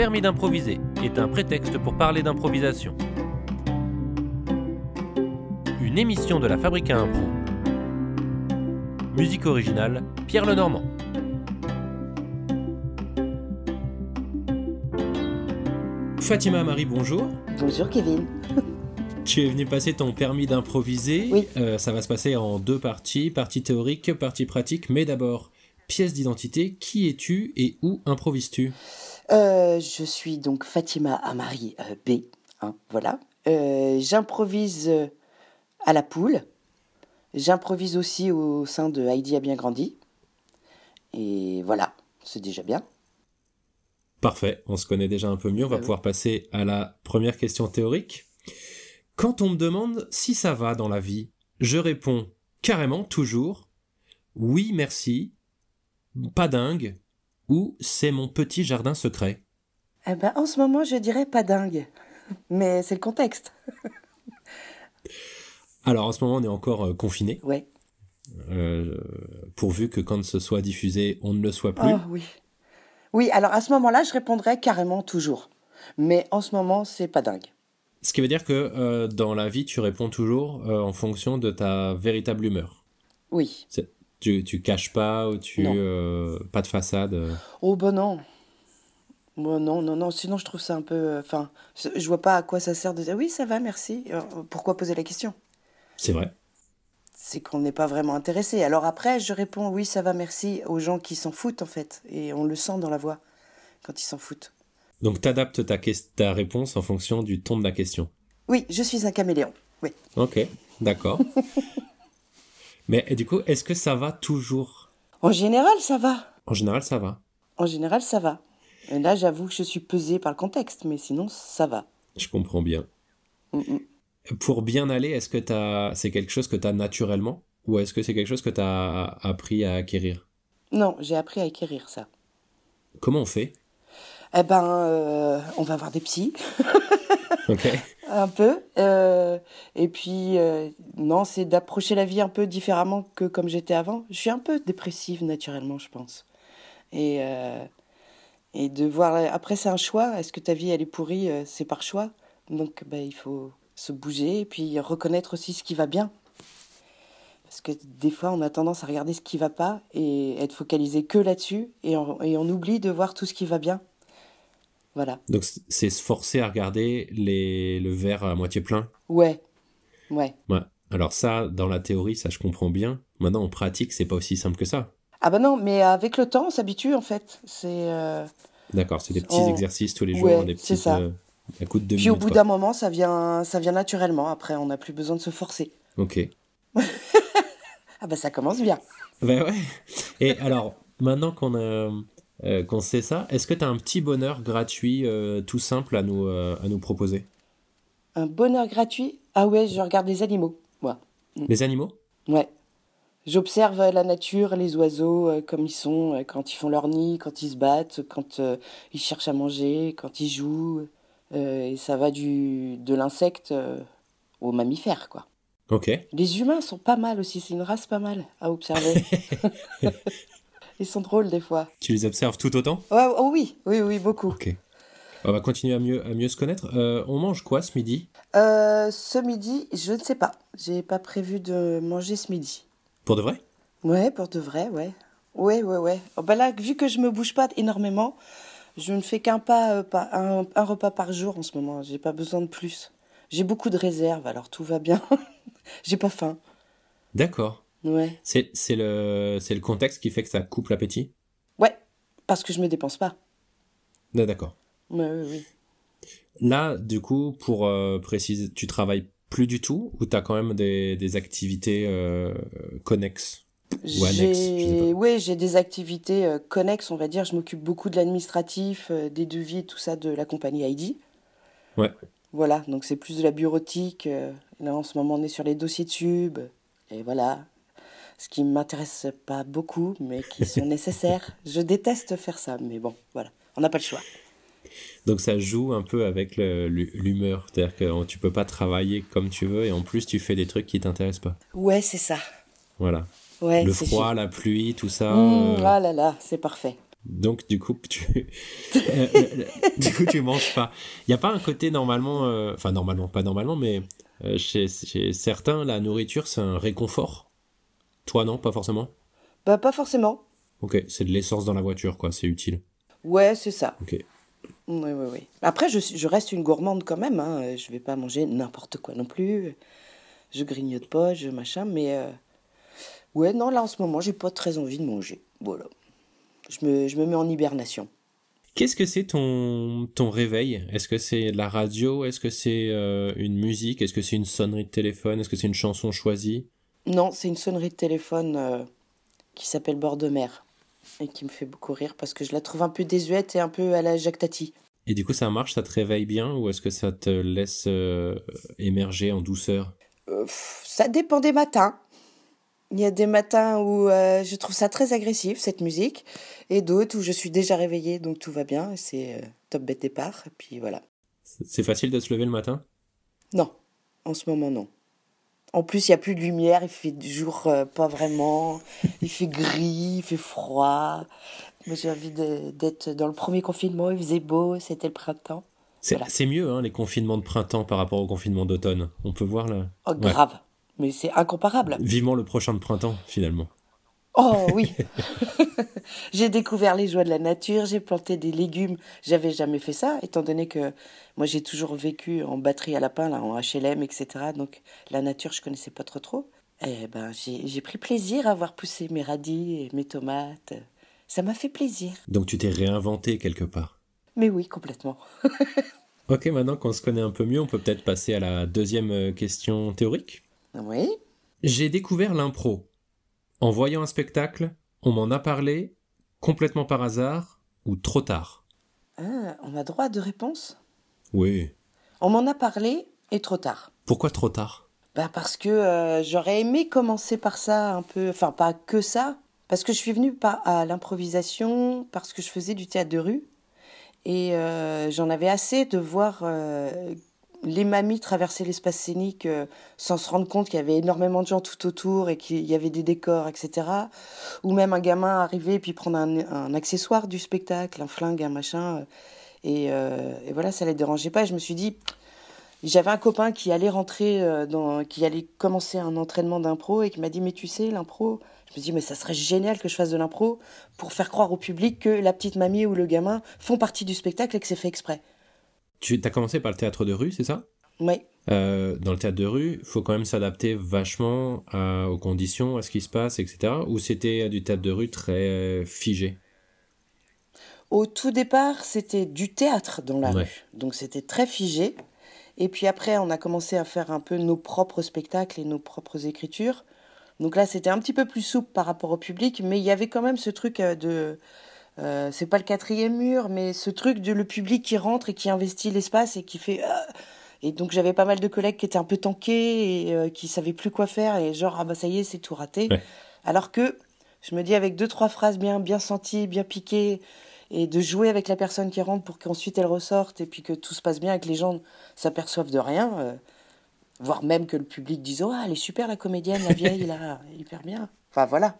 permis d'improviser est un prétexte pour parler d'improvisation. Une émission de la Fabrique à Impro. Musique originale, Pierre Lenormand. Fatima Marie, bonjour. Bonjour Kevin. Tu es venu passer ton permis d'improviser. Oui. Euh, ça va se passer en deux parties, partie théorique, partie pratique. Mais d'abord, pièce d'identité. Qui es-tu et où improvises-tu? Euh, je suis donc Fatima Amari euh, B. hein, voilà. Euh, J'improvise à la poule. J'improvise aussi au sein de Heidi a bien grandi. Et voilà, c'est déjà bien. Parfait, on se connaît déjà un peu mieux. On va Ah oui. pouvoir passer à la première question théorique. Quand on me demande si ça va dans la vie, je réponds carrément toujours oui, merci, pas dingue ou c'est mon petit jardin secret? Eh ben, en ce moment, je dirais pas dingue. Mais c'est le contexte. Alors en ce moment, on est encore euh, confiné, Ouais. euh, pourvu que quand ce soit diffusé, on ne le soit plus. Oh oui. Oui, alors à ce moment-là, je répondrais carrément toujours. Mais en ce moment, c'est pas dingue. Ce qui veut dire que euh, dans la vie, tu réponds toujours euh, en fonction de ta véritable humeur. Oui. Tu, tu caches pas ou tu euh, pas de façade. euh. Oh ben non. Bon, non, non, non, sinon je trouve ça un peu... euh, Enfin, je je vois pas à quoi ça sert de dire oui, ça va, merci. Pourquoi poser la question? C'est vrai. C'est qu'on n'est pas vraiment intéressé. Alors après, je réponds oui, ça va, merci aux gens qui s'en foutent en fait. Et on le sent dans la voix quand ils s'en foutent. Donc t'adaptes ta, ta réponse en fonction du ton de la question? Oui, je suis un caméléon. Oui. Ok, d'accord. Mais du coup, est-ce que ça va toujours? En général, ça va. En général, ça va. En général, ça va. Et là, j'avoue que je suis pesée par le contexte, mais sinon, ça va. Je comprends bien. Mm, mm. Pour bien aller, est-ce que t'as, c'est quelque chose que tu as naturellement? Ou est-ce que c'est quelque chose que tu as appris à acquérir? Non, j'ai appris à acquérir ça. Comment on fait? Eh ben, euh, on va voir des psys. Un peu. euh, et puis, euh, non, c'est d'approcher la vie un peu différemment que comme j'étais avant. Je suis un peu dépressive naturellement, je pense. Et, euh, et de voir. Après, c'est un choix. Est-ce que ta vie, elle est pourrie? C'est par choix. Donc, ben, il faut se bouger et puis reconnaître aussi ce qui va bien. Parce que des fois, on a tendance à regarder ce qui va pas et être focalisé que là-dessus. Et on oublie de voir tout ce qui va bien. Voilà. Donc c'est se forcer à regarder les, le verre à moitié plein? Ouais. Ouais. Ouais. Alors ça, dans la théorie, ça je comprends bien. Maintenant, en pratique, c'est pas aussi simple que ça. Ah bah non, mais avec le temps, on s'habitue en fait. C'est euh, D'accord, c'est des petits On- exercices tous les jours, Ouais, des c'est petites ça. euh, à coup de deux puis au bout d'un moment, ça vient, ça vient naturellement. Après, on n'a plus besoin de se forcer. Ok. Ah bah ça commence bien. Ben ouais. Et alors, maintenant qu'on a euh, qu'on sait ça, est-ce que tu as un petit bonheur gratuit euh, tout simple à nous euh, à nous proposer? Un bonheur gratuit? Ah ouais, je regarde les animaux. Moi. Les animaux? Ouais. J'observe la nature, les oiseaux, comme ils sont, quand ils font leur nid, quand ils se battent, quand ils cherchent à manger, quand ils jouent. Et ça va du de l'insecte au mammifère, quoi. Ok. Les humains sont pas mal aussi, c'est une race pas mal à observer. Ils sont drôles des fois. Tu les observes tout autant? Oh oui, oui, oui, beaucoup. Ok. On va continuer à mieux, à mieux se connaître. Euh, on mange quoi ce midi? Euh, ce midi, je ne sais pas. J'ai pas prévu de manger ce midi. Pour de vrai? Ouais, pour de vrai, ouais. Ouais, ouais, ouais. Oh, bah là, vu que je me bouge pas énormément, je ne fais qu'un pas, euh, pas- un, un repas par jour en ce moment. J'ai pas besoin de plus. J'ai beaucoup de réserves, alors tout va bien. J'ai pas faim. D'accord. Ouais. C'est c'est le, c'est le contexte qui fait que ça coupe l'appétit? Ouais, parce que je me dépense pas. D'accord. Ouais, oui. Là, du coup, pour euh, préciser, tu travailles plus du tout ou tu as quand même des, des activités euh, connexes? Ou annexes, je sais J'ai, pas. ouais, j'ai des activités euh, connexes, on va dire. Je m'occupe beaucoup de l'administratif, des devis, tout ça de la compagnie Heidi. Ouais. Voilà, donc c'est plus de la bureautique. là, en ce moment, on est sur les dossiers de sub. Et voilà. Ce qui ne m'intéresse pas beaucoup, mais qui sont nécessaires. Je déteste faire ça, mais bon, voilà. On n'a pas le choix. Donc ça joue un peu avec l'humeur. C'est-à-dire que tu peux pas travailler comme tu veux et en plus tu fais des trucs qui t'intéressent pas. Ouais, c'est ça. Voilà. Ouais, le froid, la pluie, tout ça. Mmh, euh, Ah là là, c'est parfait. Donc du coup tu du coup tu manges pas. Il y a pas un côté normalement euh, enfin normalement pas normalement mais euh, chez, chez, certains la nourriture c'est un réconfort. Toi non, pas forcément Bah pas forcément. OK, c'est de l'essence dans la voiture quoi, c'est utile. Ouais, c'est ça. OK. Oui, oui, oui. Après, je, je reste une gourmande quand même. Hein. Je vais pas manger n'importe quoi non plus. Je grignote pas, je machin. Mais ouais, non, là en ce moment, j'ai pas très envie de manger. Voilà je me, je me mets en hibernation. Qu'est-ce que c'est ton, ton réveil? Est-ce que c'est la radio? Est-ce que c'est euh, une musique? Est-ce que c'est une sonnerie de téléphone? Est-ce que c'est une chanson choisie? Non, c'est une sonnerie de téléphone euh, qui s'appelle Bord de mer et qui me fait beaucoup rire parce que je la trouve un peu désuète et un peu à la Jacques Tati. Et du coup, ça marche Ça te réveille bien ou est-ce que ça te laisse euh, émerger en douceur? Ça dépend des matins. Il y a des matins où euh, je trouve ça très agressif, cette musique, et d'autres où je suis déjà réveillée, donc tout va bien, c'est euh, top bête départ, et puis voilà. C'est facile de se lever le matin? Non, en ce moment non. En plus, il n'y a plus de lumière, il fait jour euh, pas vraiment, il fait gris, il fait froid. Moi, j'ai envie d'être dans le premier confinement, il faisait beau, c'était le printemps. C'est mieux, hein, les confinements de printemps par rapport au confinement d'automne. On peut voir là. Oh, grave mais c'est incomparable. Vivement le prochain de printemps, finalement. Oh oui J'ai découvert les joies de la nature, j'ai planté des légumes. J'avais jamais fait ça, étant donné que moi j'ai toujours vécu en batterie à lapin, là, en HLM, etc. Donc la nature, je connaissais pas trop trop. Eh ben, j'ai pris plaisir à voir pousser mes radis et mes tomates. Ça m'a fait plaisir. Donc tu t'es réinventé quelque part Mais oui, complètement. ok, maintenant qu'on se connaît un peu mieux, on peut peut-être passer à la deuxième euh, question théorique. Oui. J'ai découvert l'impro. En voyant un spectacle, on m'en a parlé, complètement par hasard ou trop tard. Ah, on a droit de réponse Oui. On m'en a parlé et trop tard. Pourquoi trop tard? Bah parce que euh, j'aurais aimé commencer par ça un peu, enfin pas que ça, parce que je suis venue pas à l'improvisation, parce que je faisais du théâtre de rue, et euh, j'en avais assez de voir euh, les mamies traversaient l'espace scénique euh, sans se rendre compte qu'il y avait énormément de gens tout autour et qu'il y avait des décors, etc. Ou même un gamin arriver et puis prendre un, accessoire du spectacle, un flingue, un machin. Euh, euh, et, voilà, ça les dérangeait pas. je me suis dit, j'avais un copain qui allait rentrer qui allait commencer un entraînement d'impro et qui m'a dit, mais tu sais, l'impro, je me suis dit, mais ça serait génial que je fasse de l'impro pour faire croire au public que la petite mamie ou le gamin font partie du spectacle et que c'est fait exprès. Tu as commencé par le théâtre de rue, c'est ça? Oui. Euh, dans le théâtre de rue, il faut quand même s'adapter vachement aux conditions, à ce qui se passe, etc. Ou c'était du théâtre de rue très euh, figé? Au tout départ, c'était du théâtre dans la rue. Donc c'était très figé. Et puis après, on a commencé à faire un peu nos propres spectacles et nos propres écritures. Donc là, c'était un petit peu plus souple par rapport au public, mais il y avait quand même ce truc euh, de euh, c'est pas le quatrième mur, mais ce truc de le public qui rentre et qui investit l'espace et qui fait. Euh, et donc j'avais pas mal de collègues qui étaient un peu tankés et euh, qui savaient plus quoi faire et genre ah bah ça y est c'est tout raté. Alors que je me dis avec deux trois phrases bien bien senties, bien piquées et de jouer avec la personne qui rentre pour qu'ensuite elle ressorte et puis que tout se passe bien et que les gens s'aperçoivent de rien, voire même que le public dise oh elle est super la comédienne la vieille là hyper bien. Enfin voilà.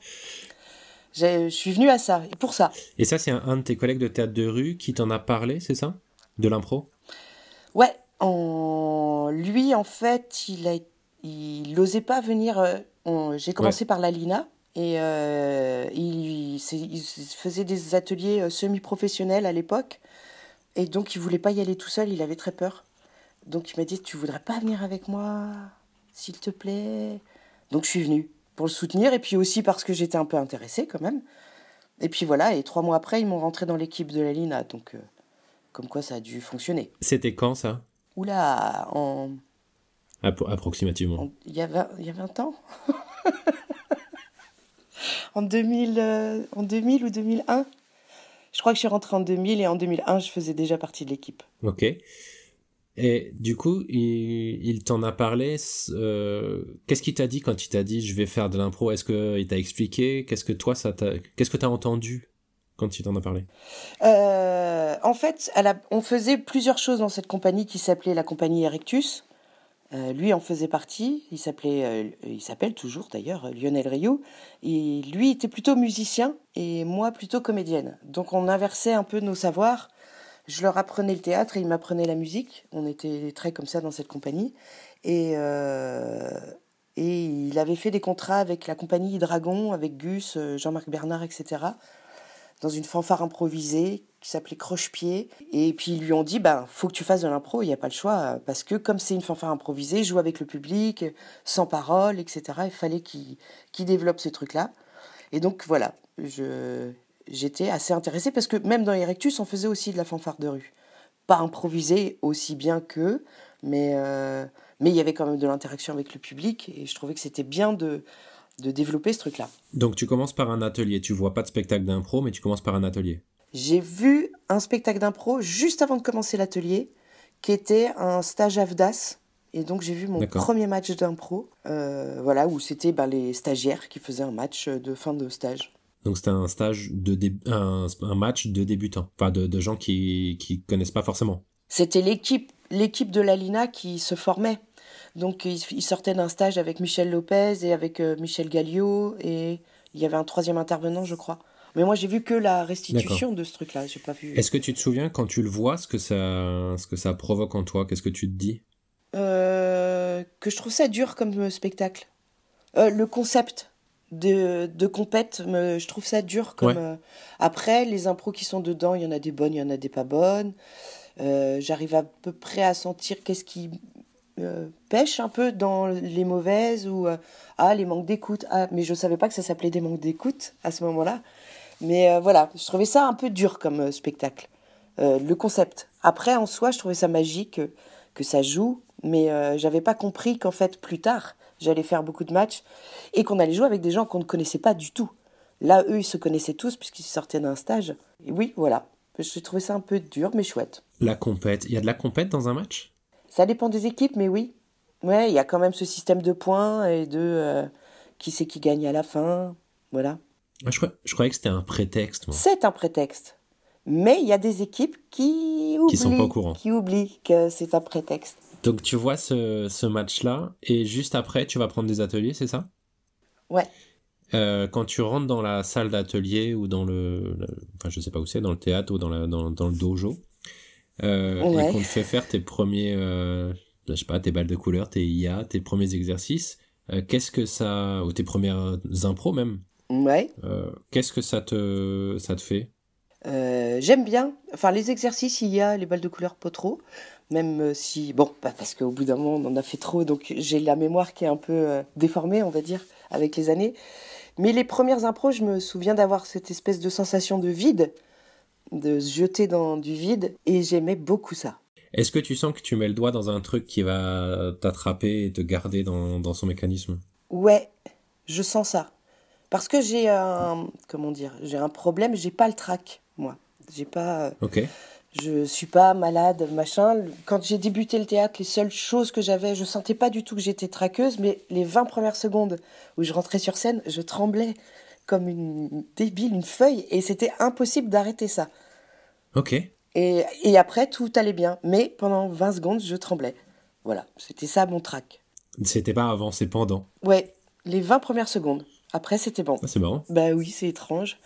Je suis venue à ça, et pour ça. Et ça, c'est un, de tes collègues de théâtre de rue qui t'en a parlé, c'est ça? De l'impro? Ouais. Lui, en fait, il a... il n'osait pas venir. Euh, j'ai commencé par la Lina. Et euh, il, il, faisait des ateliers euh, semi-professionnels à l'époque. Et donc, il voulait pas y aller tout seul, il avait très peur. Donc, il m'a dit Tu voudrais pas venir avec moi, s'il te plaît? Donc, je suis venue pour le soutenir, et puis aussi parce que j'étais un peu intéressée quand même. Et puis voilà, et trois mois après, ils m'ont rentré dans l'équipe de la Lina, donc euh, comme quoi ça a dû fonctionner. C'était quand ça? Oula, en... approximativement. Il y, a 20, il y a 20 ans en, 2000, euh, en 2000 ou 2001 Je crois que je suis rentrée en 2000 et en 2001, je faisais déjà partie de l'équipe. Ok. Et du coup, il, t'en a parlé. Euh, qu'est-ce qu'il t'a dit quand il t'a dit je vais faire de l'impro? Est-ce qu'il t'a expliqué? Qu'est-ce que toi, ça Qu'est-ce que t'as entendu quand il t'en a parlé? Euh, En fait, on faisait plusieurs choses dans cette compagnie qui s'appelait la compagnie Erectus. Euh, lui en faisait partie, il s'appelait, il s'appelle toujours d'ailleurs Lionel Rioux. Et lui était plutôt musicien et moi plutôt comédienne. Donc on inversait un peu nos savoirs. Je leur apprenais le théâtre et ils m'apprenaient la musique. On était très comme ça dans cette compagnie. Et, euh, et il avait fait des contrats avec la compagnie Dragon, avec Gus, Jean-Marc Bernard, etc. Dans une fanfare improvisée qui s'appelait Croche-Pied. Et puis ils lui ont dit, ben, faut que tu fasses de l'impro, il n'y a pas le choix, parce que comme c'est une fanfare improvisée, joue avec le public, sans parole, etc. Il fallait qu'il développe ce truc-là. Et donc voilà, je, j'étais assez intéressée, parce que même dans Erectus, on faisait aussi de la fanfare de rue. Pas improvisée aussi bien qu'eux, mais, euh, mais il y avait quand même de l'interaction avec le public, et je trouvais que c'était bien de, de développer ce truc-là. Donc tu commences par un atelier, tu vois pas de spectacle d'impro, mais tu commences par un atelier. J'ai vu un spectacle d'impro juste avant de commencer l'atelier, qui était un stage AFDAS. Et donc j'ai vu mon premier match d'impro, euh, voilà, où c'était ben, les stagiaires qui faisaient un match de fin de stage. Donc c'était un stage de un, match de débutants, enfin de, de gens qui qui connaissent pas forcément. C'était l'équipe l'équipe de l'Alina qui se formait. Donc ils, sortaient d'un stage avec Michel Lopez et avec euh, Michel Gallio et il y avait un troisième intervenant, je crois. Mais moi, j'ai vu que la restitution de ce truc-là. J'ai pas vu. Est-ce que tu te souviens quand tu le vois, ce que ça, ce que ça provoque en toi? Qu'est-ce que tu te dis? Euh, Que je trouve ça dur comme spectacle. Euh, le concept de, de compète, me, je trouve ça dur comme. après, les impros qui sont dedans, il y en a des bonnes, il y en a des pas bonnes. J'arrive à peu près à sentir qu'est-ce qui pêche un peu dans les mauvaises ou ah les manques d'écoute. Ah, mais je savais pas que ça s'appelait des manques d'écoute à ce moment-là. Mais euh, voilà, je trouvais ça un peu dur comme euh, spectacle. Euh, le concept. Après, en soi, je trouvais ça magique que ça joue, mais j'avais pas compris qu'en fait, plus tard, j'allais faire beaucoup de matchs et qu'on allait jouer avec des gens qu'on ne connaissait pas du tout. Là, eux, ils se connaissaient tous puisqu'ils sortaient d'un stage. Et oui, voilà. Je trouvais ça un peu dur, mais chouette. La compète. Il y a de la compète dans un match? Ça dépend des équipes, mais oui. Ouais, il y a quand même ce système de points et de qui c'est qui gagne à la fin. Voilà. Ah, je, croyais, que c'était un prétexte. C'est un prétexte. Mais il y a des équipes qui oublient, qui sont pas au courant. Qui oublient que c'est un prétexte. Donc tu vois ce, ce match-là, et juste après, tu vas prendre des ateliers, c'est ça? Ouais. Euh, quand tu rentres dans la salle d'atelier ou dans le, Enfin, je sais pas où c'est, dans le théâtre ou dans, la, dans, dans le dojo, euh, et qu'on te fait faire tes premiers. Euh, je sais pas, tes balles de couleur, tes IA, tes premiers exercices, euh, qu'est-ce que ça. ou tes premières impros même Ouais. Euh, qu'est-ce que ça te, ça te fait? J'aime bien. Enfin, les exercices, il y a les balles de couleur pas trop. Même euh, si, bon, bah, parce qu'au bout d'un moment, on en a fait trop, donc j'ai la mémoire qui est un peu déformée, on va dire, avec les années. Mais les premières impros, je me souviens d'avoir cette espèce de sensation de vide, de se jeter dans du vide, et j'aimais beaucoup ça. Est-ce que tu sens que tu mets le doigt dans un truc qui va t'attraper et te garder dans, dans son mécanisme? Ouais, je sens ça. Parce que j'ai un, comment dire, j'ai un problème, j'ai pas le trac, moi. J'ai pas. Euh, ok. Je suis pas malade, machin. Quand j'ai débuté le théâtre, les seules choses que j'avais, je sentais pas du tout que j'étais traqueuse, mais les 20 premières secondes où je rentrais sur scène, je tremblais comme une débile, une feuille, et c'était impossible d'arrêter ça. Ok. Et, et après, tout allait bien, mais pendant 20 secondes, je tremblais. Voilà, c'était ça mon trac. C'était pas avant, c'est pendant. Ouais, les 20 premières secondes. Après, c'était bon. Ah, c'est marrant. Bah oui, c'est étrange.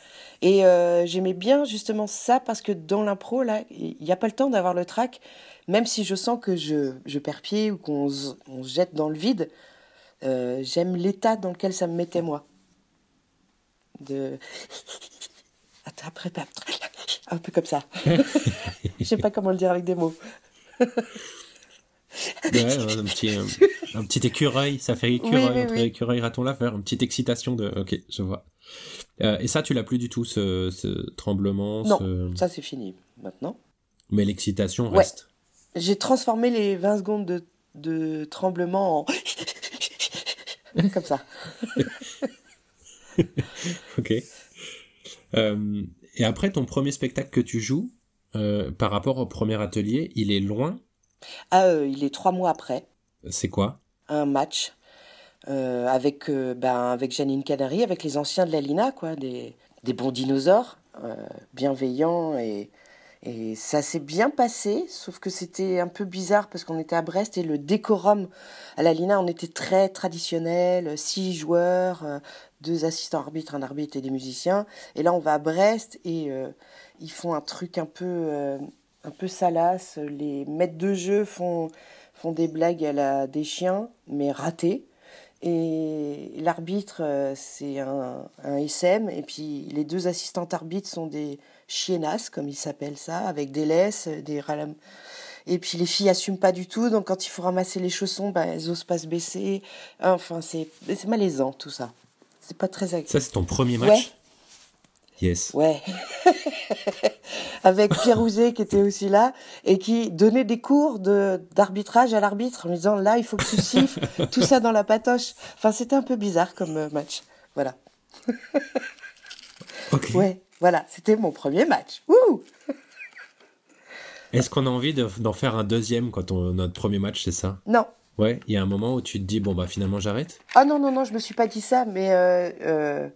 Et euh, j'aimais bien justement ça parce que dans l'impro, là, il n'y a pas le temps d'avoir le track. Même si je sens que je, je perds pied ou qu'on se jette dans le vide, euh, j'aime l'état dans lequel ça me mettait moi. De. Attends, après, un peu comme ça. Je sais pas comment le dire avec des mots. Ouais, un petit, un, petit écureuil, ça fait écureuil, oui, écureuil, raton laveur, une petite excitation de. Ok, je vois. Euh, et ça, tu l'as plus du tout, ce, ce tremblement Non, ça c'est fini maintenant. Mais l'excitation reste. J'ai transformé les 20 secondes de, de tremblement en. Comme ça. ok. Euh, et après, ton premier spectacle que tu joues, euh, par rapport au premier atelier, il est loin ah, euh, il est trois mois après. C'est quoi? Un match euh, avec, euh, ben, avec Janine Canary, avec les anciens de la Lina, quoi, des, des bons dinosaures, bienveillants et, Et ça s'est bien passé, sauf que c'était un peu bizarre parce qu'on était à Brest et le décorum à la Lina, on était très traditionnel, six joueurs, deux assistants arbitres, un arbitre et des musiciens. Et là, on va à Brest et euh, ils font un truc un peu, euh, un peu salace. Les maîtres de jeu font, font des blagues à la des chiens, mais ratées. Et l'arbitre, c'est un, un SM. Et puis les deux assistantes arbitres sont des chienasses, comme ils s'appellent ça, avec des laisses, des ralam. Et puis les filles assument pas du tout, donc quand il faut ramasser les chaussons, ben, elles osent pas se baisser. Enfin, c'est malaisant tout ça. C'est pas très agréable. Ça, c'est ton premier match? Yes. Ouais. Avec Pierre Rouzet qui était aussi là et qui donnait des cours d'arbitrage à l'arbitre en lui disant là, il faut que tu siffles, tout ça dans la patoche. Enfin, c'était un peu bizarre comme euh, match. Voilà. ok. Ouais. Voilà, c'était mon premier match. Wouh Est-ce qu'on a envie d'en faire un deuxième quand on notre premier match, c'est ça? Non. Ouais, il y a un moment où tu te dis bon bah finalement j'arrête? Ah non non non, je me suis pas dit ça, mais euh, euh,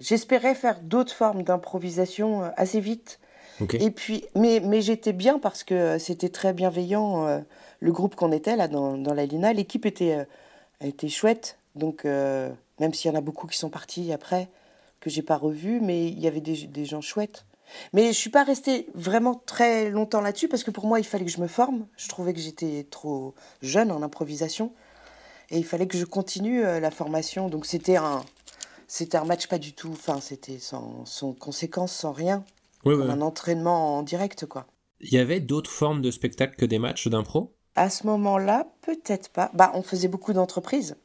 j'espérais faire d'autres formes d'improvisation euh, assez vite. Et puis, mais mais j'étais bien parce que c'était très bienveillant le groupe qu'on était là dans, dans la Lina, l'équipe était était chouette. Donc même s'il y en a beaucoup qui sont partis après, que j'ai pas revu, mais il y avait des, des, gens chouettes. Mais je suis pas restée vraiment très longtemps là-dessus parce que pour moi, il fallait que je me forme. Je trouvais que j'étais trop jeune en improvisation et il fallait que je continue euh, la formation. Donc c'était un, c'était un match pas du tout. Enfin, c'était sans, sans conséquence, sans rien. Un entraînement en direct, quoi. Il y avait d'autres formes de spectacle que des matchs d'impro? À ce moment-là, peut-être pas. Bah, on faisait beaucoup d'entreprises,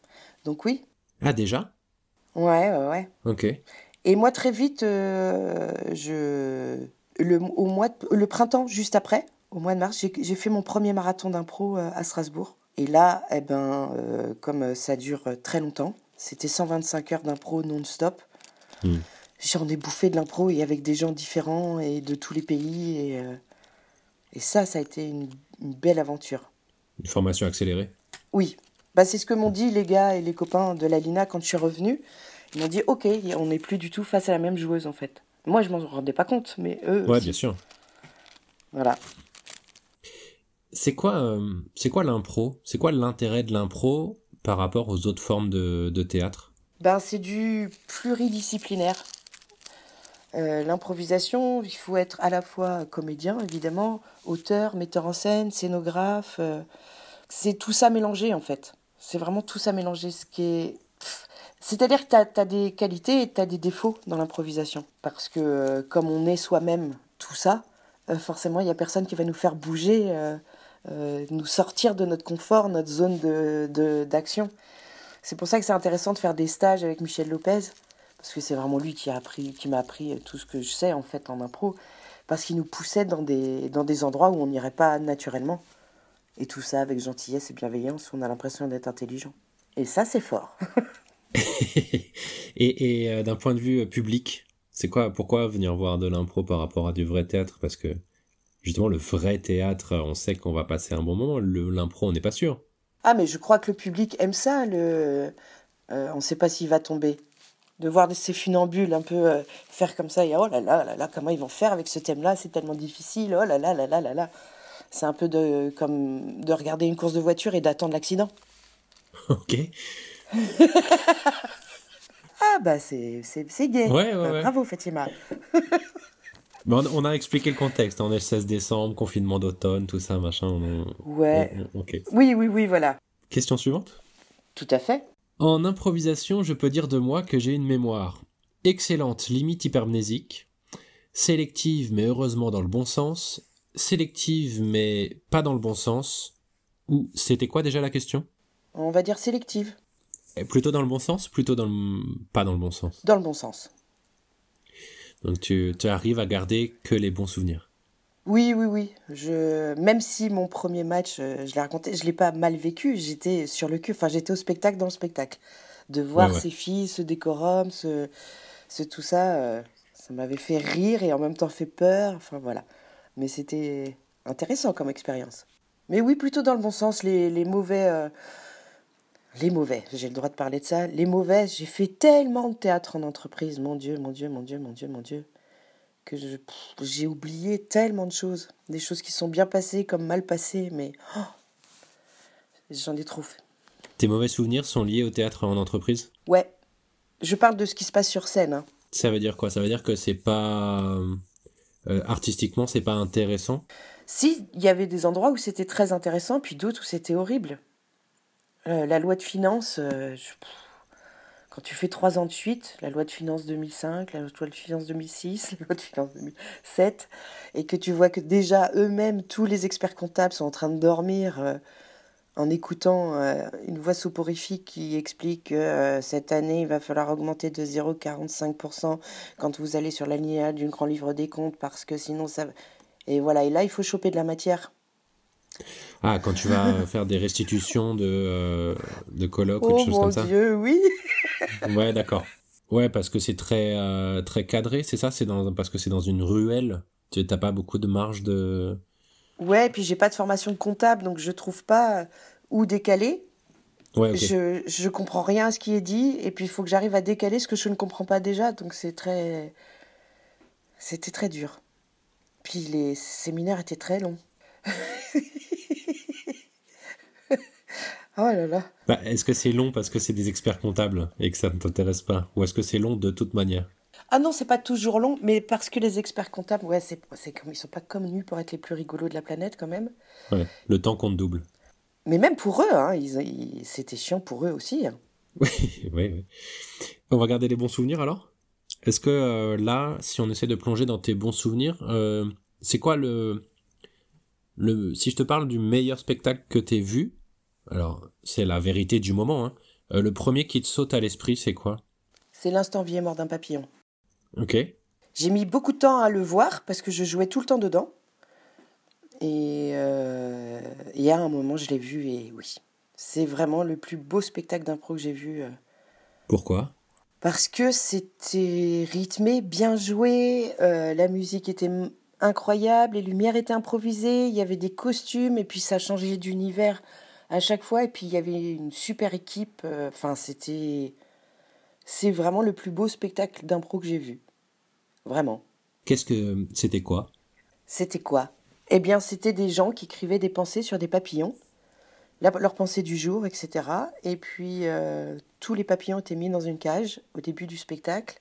donc oui. Ah déjà? Ouais, ouais, ouais. Ok. Et moi, très vite, euh, je, le, au mois le printemps, juste après, au mois de mars, j'ai fait mon premier marathon d'impro euh, à Strasbourg. Et là, eh ben, euh, comme ça dure très longtemps, c'était 125 heures d'impro non-stop. Hmm. J'en ai bouffé de l'impro et avec des gens différents et de tous les pays. Et, et ça, ça a été une, une, belle aventure. Une formation accélérée? Oui. Bah, c'est ce que m'ont dit les gars et les copains de la Lina quand je suis revenue. Ils m'ont dit, ok, on n'est plus du tout face à la même joueuse en fait. Moi, je m'en rendais pas compte, mais eux. Ouais, bien sûr. Voilà. C'est quoi, euh, c'est quoi l'impro? C'est quoi l'intérêt de l'impro? Par rapport aux autres formes de, théâtre Ben, c'est du pluridisciplinaire. Euh, l'improvisation, il faut être à la fois comédien, évidemment, auteur, metteur en scène, scénographe. Euh, c'est tout ça mélangé, en fait. C'est vraiment tout ça mélangé. Ce qui est c'est-à-dire que tu as, des qualités et tu as des défauts dans l'improvisation. Parce que euh, comme on est soi-même tout ça, forcément, il n'y a personne qui va nous faire bouger, nous sortir de notre confort, notre zone d'action. De, c'est pour ça que c'est intéressant de faire des stages avec Michel Lopez, parce que c'est vraiment lui qui, a appris, m'a appris tout ce que je sais en fait en impro, parce qu'il nous poussait dans des, dans des endroits où on n'irait pas naturellement. Et tout ça avec gentillesse et bienveillance, on a l'impression d'être intelligent. Et ça, c'est fort. et, euh, d'un point de vue euh, public, c'est quoi, pourquoi venir voir de l'impro par rapport à du vrai théâtre? Parce que justement, le vrai théâtre, on sait qu'on va passer un bon moment. L'impro, on n'est pas sûr. Ah, mais je crois que le public aime ça. Le... Euh, on ne sait pas s'il va tomber. De voir ces funambules un peu faire comme ça, et oh là là là là, comment ils vont faire avec ce thème-là, c'est tellement difficile, oh là là là là là là. C'est un peu de, comme de regarder une course de voiture et d'attendre l'accident. Ok. ah bah c'est gay. Ouais, ouais, ouais. Bravo Fatima. on, a expliqué le contexte. On est le 16 décembre, confinement d'automne, tout ça, machin. ouais. Oui, oui, oui, voilà. Question suivante. Tout à fait. En improvisation, je peux dire de moi que j'ai une mémoire excellente, limite hypermnésique, sélective mais heureusement dans le bon sens, sélective mais pas dans le bon sens. Ou c'était quoi déjà la question? On va dire sélective. Plutôt dans le bon sens Plutôt dans le... pas dans le bon sens? Dans le bon sens. Donc tu, tu arrives à garder que les bons souvenirs Oui, oui, oui. Je... Même si mon premier match, euh, je l'ai raconté, je l'ai pas mal vécu, j'étais sur le cul, enfin j'étais au spectacle dans le spectacle. De voir ces filles, ce décorum, ce, ce tout ça, euh, ça m'avait fait rire et en même temps fait peur, enfin voilà. Mais c'était intéressant comme expérience. Mais oui, plutôt dans le bon sens, les, les mauvais... Euh, les mauvais, j'ai le droit de parler de ça. Les mauvaises, j'ai fait tellement de théâtre en entreprise, mon Dieu, mon Dieu, mon Dieu, mon Dieu, mon Dieu. que j'ai oublié tellement de choses. Des choses qui sont bien passées comme mal passées, mais oh, j'en ai trop fait. Tes mauvais souvenirs sont liés au théâtre en entreprise? Ouais, je parle de ce qui se passe sur scène. hein. Ça veut dire quoi? Ça veut dire que c'est pas. euh, artistiquement, c'est pas intéressant? Si, il y avait des endroits où c'était très intéressant, puis d'autres où c'était horrible. Euh, la loi de finances, euh, quand tu fais trois ans de suite, la loi de finances 2005, la loi de finances 2006, la loi de finances 2007, et que tu vois que déjà eux-mêmes, tous les experts comptables sont en train de dormir euh, en écoutant une voix soporifique qui explique que cette année, il va falloir augmenter de 0,45% quand vous allez sur l'alinéa du grand livre des comptes, parce que sinon ça... Et voilà, et là, il faut choper de la matière. Ah, quand tu vas faire des restitutions de, euh, de colloques ou de Oh choses mon comme ça Dieu, oui Ouais, d'accord. Ouais, parce que c'est très, euh, très cadré, c'est ça? C'est dans, parce que c'est dans une ruelle. Tu n'as pas beaucoup de marge de. Ouais, puis j'ai pas de formation comptable, donc je trouve pas où décaler. Ouais. Je, je comprends rien à ce qui est dit, et puis il faut que j'arrive à décaler ce que je ne comprends pas déjà, donc c'est très. C'était très dur. Puis les séminaires étaient très longs. oh là là. Bah, est-ce que c'est long parce que c'est des experts comptables et que ça ne t'intéresse pas? Ou est-ce que c'est long de toute manière? Ah non, c'est pas toujours long, mais parce que les experts comptables, ouais, c'est c'est comme ils sont pas connus pour être les plus rigolos de la planète quand même. Ouais, le temps compte double. Mais même pour eux, hein, ils, ils- c'était chiant pour eux aussi. hein. Oui, oui, oui. On va garder les bons souvenirs alors? Est-ce que euh, là, si on essaie de plonger dans tes bons souvenirs, euh, c'est quoi le, le. Si je te parle du meilleur spectacle que t'aies vu, alors c'est la vérité du moment, hein, euh, le premier qui te saute à l'esprit, c'est quoi? C'est l'instant vie est mort d'un papillon. Ok. J'ai mis beaucoup de temps à le voir parce que je jouais tout le temps dedans. Et, euh, et à un moment, je l'ai vu et oui, c'est vraiment le plus beau spectacle d'impro que j'ai vu. euh, Pourquoi? Parce que c'était rythmé, bien joué, euh, la musique était incroyable, les lumières étaient improvisées, il y avait des costumes et puis ça changeait d'univers à chaque fois et puis il y avait une super équipe. euh, Enfin, c'était, c'est vraiment le plus beau spectacle d'impro que j'ai vu, vraiment. Qu'est-ce que c'était quoi? C'était quoi? Eh bien, c'était des gens qui écrivaient des pensées sur des papillons, leurs pensées du jour, etc. Et puis, euh, tous les papillons étaient mis dans une cage au début du spectacle.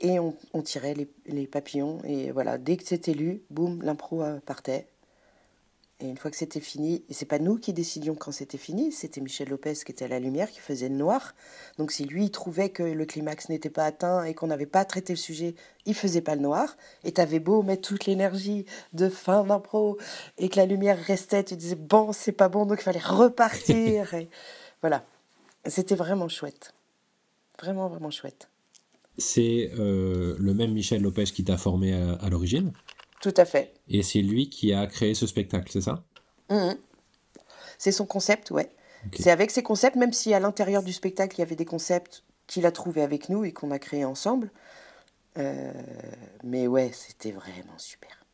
Et on, on tirait les, les papillons. Et voilà, dès que c'était lu, boum, l'impro euh, partait. Et une fois que c'était fini, et c'est pas nous qui décidions quand c'était fini, c'était Michel Lopez qui était à la lumière, qui faisait le noir. Donc si lui il trouvait que le climax n'était pas atteint et qu'on n'avait pas traité le sujet, il faisait pas le noir. Et t'avais beau mettre toute l'énergie de fin d'impro et que la lumière restait, tu disais bon c'est pas bon donc il fallait repartir. et voilà, c'était vraiment chouette, vraiment vraiment chouette. C'est euh, le même Michel Lopez qui t'a formé à, à l'origine Tout à fait. et c'est lui qui a créé ce spectacle, c'est ça? Mhm. C'est son concept, ouais. C'est avec ses concepts, même si à l'intérieur du spectacle, il y avait des concepts qu'il a trouvés avec nous et qu'on a créés ensemble. Euh, mais ouais, c'était vraiment super.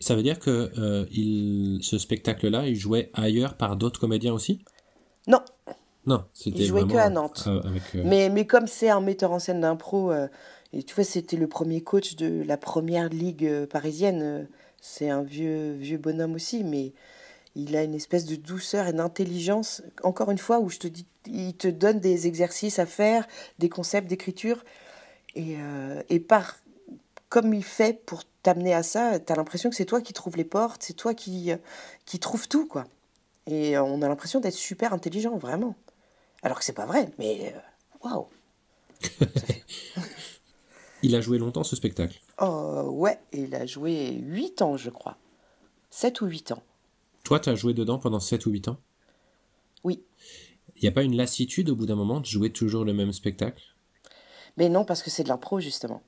Ça veut dire que euh, il, ce spectacle-là, il jouait ailleurs par d'autres comédiens aussi? Non, Non, Il jouait que à Nantes. euh, avec, euh, mais, mais comme c'est un metteur en scène d'impro, euh, et tu vois, c'était le premier coach de la première ligue parisienne. c'est un vieux, vieux bonhomme aussi, mais il a une espèce de douceur et d'intelligence, encore une fois, où je te dis, il te donne des exercices à faire, des concepts d'écriture, et, et par comme il fait pour t'amener à ça, t'as l'impression que c'est toi qui trouves les portes, c'est toi qui, qui trouve tout, quoi. Et on a l'impression d'être super intelligent, vraiment. Alors que c'est pas vrai, mais euh, waouh! Il a joué longtemps ce spectacle? Oh, ouais, il a joué 8 ans, je crois. 7 ou 8 ans. Toi, tu as joué dedans pendant 7 ou 8 ans? Oui. Il n'y a pas une lassitude au bout d'un moment de jouer toujours le même spectacle? Mais non, parce que c'est de l'impro, justement.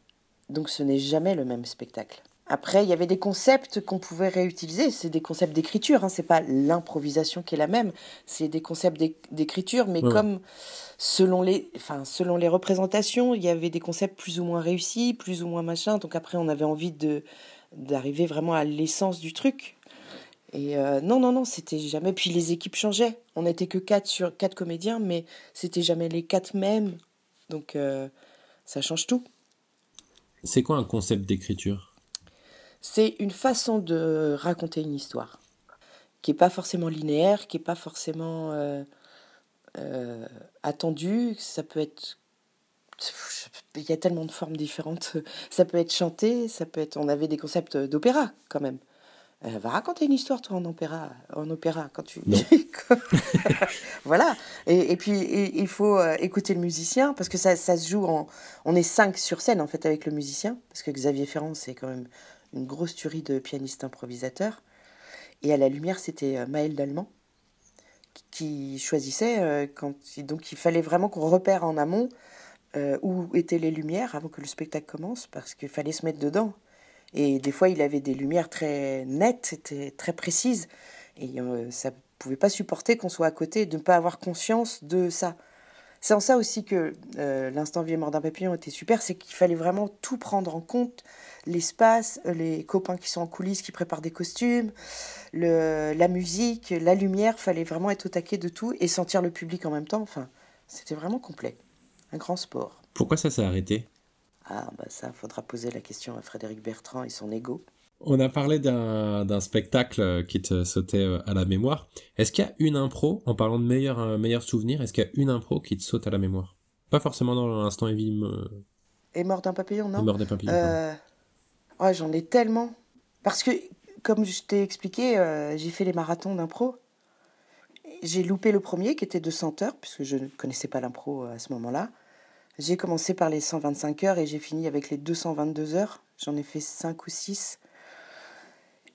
Donc ce n'est jamais le même spectacle. Après, il y avait des concepts qu'on pouvait réutiliser. C'est des concepts d'écriture, hein. c'est pas l'improvisation qui est la même. C'est des concepts d'é- d'écriture, mais Ouais. comme selon les, enfin, selon les représentations, il y avait des concepts plus ou moins réussis, plus ou moins machin. Donc après, on avait envie de d'arriver vraiment à l'essence du truc. Et euh, non, non, non, c'était jamais. Puis les équipes changeaient. On n'était que quatre sur quatre comédiens, mais c'était jamais les quatre mêmes. Donc euh, ça change tout. C'est quoi un concept d'écriture? C'est une façon de raconter une histoire qui n'est pas forcément linéaire, qui n'est pas forcément euh, euh, attendue. Ça peut être il y a tellement de formes différentes. Ça peut être chanté, ça peut être. On avait des concepts d'opéra quand même. Euh, va raconter une histoire toi en opéra, en opéra quand tu. voilà. Et, et puis il faut écouter le musicien parce que ça, ça se joue en. On est cinq sur scène en fait avec le musicien parce que Xavier Ferrand c'est quand même une grosse tuerie de pianiste improvisateur. Et à la lumière c'était euh, Maël Dallemand qui choisissait quand donc il fallait vraiment qu'on repère en amont où étaient les lumières avant que le spectacle commence parce qu'il fallait se mettre dedans. Et des fois, il avait des lumières très nettes, très précises. Et euh, ça pouvait pas supporter qu'on soit à côté, de ne pas avoir conscience de ça. C'est en ça aussi que euh, l'instant vie mort d'un papillon était super, c'est qu'il fallait vraiment tout prendre en compte, l'espace, euh, les copains qui sont en coulisses, qui préparent des costumes, le, la musique, la lumière, fallait vraiment être au taquet de tout et sentir le public en même temps. Enfin, c'était vraiment complet, un grand sport. Pourquoi ça s'est arrêté? Ah, bah ça, faudra poser la question à Frédéric Bertrand et son ego. On a parlé d'un spectacle qui te sautait euh, à la mémoire. Est-ce qu'il y a une impro, en parlant de meilleurs euh, meilleur souvenirs, est-ce qu'il y a une impro qui te saute à la mémoire? Pas forcément dans l'instant Evie. Et mort d'un papillon, non? Et mort d'un papillon. Euh... Ouais, j'en ai tellement. Parce que, comme je t'ai expliqué, euh, j'ai fait les marathons d'impro. J'ai loupé le premier qui était de 100 heures, puisque je ne connaissais pas l'impro à ce moment-là. J'ai commencé par les 125 heures et j'ai fini avec les 222 heures. J'en ai fait 5 ou 6.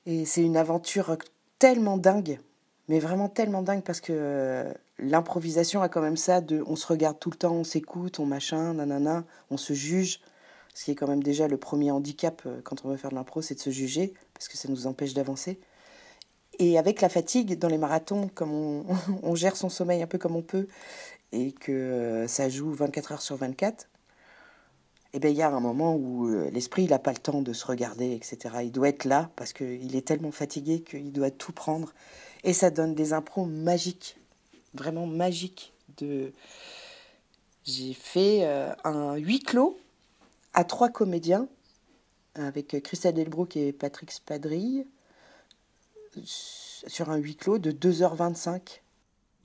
Et c'est une aventure tellement dingue, mais vraiment tellement dingue parce que euh, l'improvisation a quand même ça de on se regarde tout le temps, on s'écoute, on machin, nanana, on se juge. Ce qui est quand même déjà le premier handicap euh, quand on veut faire de l'impro, c'est de se juger parce que ça nous empêche d'avancer. Et avec la fatigue dans les marathons, comme on, on, gère son sommeil un peu comme on peut, et que euh, ça joue 24 heures sur 24, eh bien, il y a un moment où euh, l'esprit, il n'a pas le temps de se regarder, etc. Il doit être là parce qu'il est tellement fatigué qu'il doit tout prendre. Et ça donne des impros magiques, vraiment magiques. De... J'ai fait euh, un huis clos à trois comédiens avec Christelle Delbrook et Patrick Spadrille sur un huis clos de 2h25.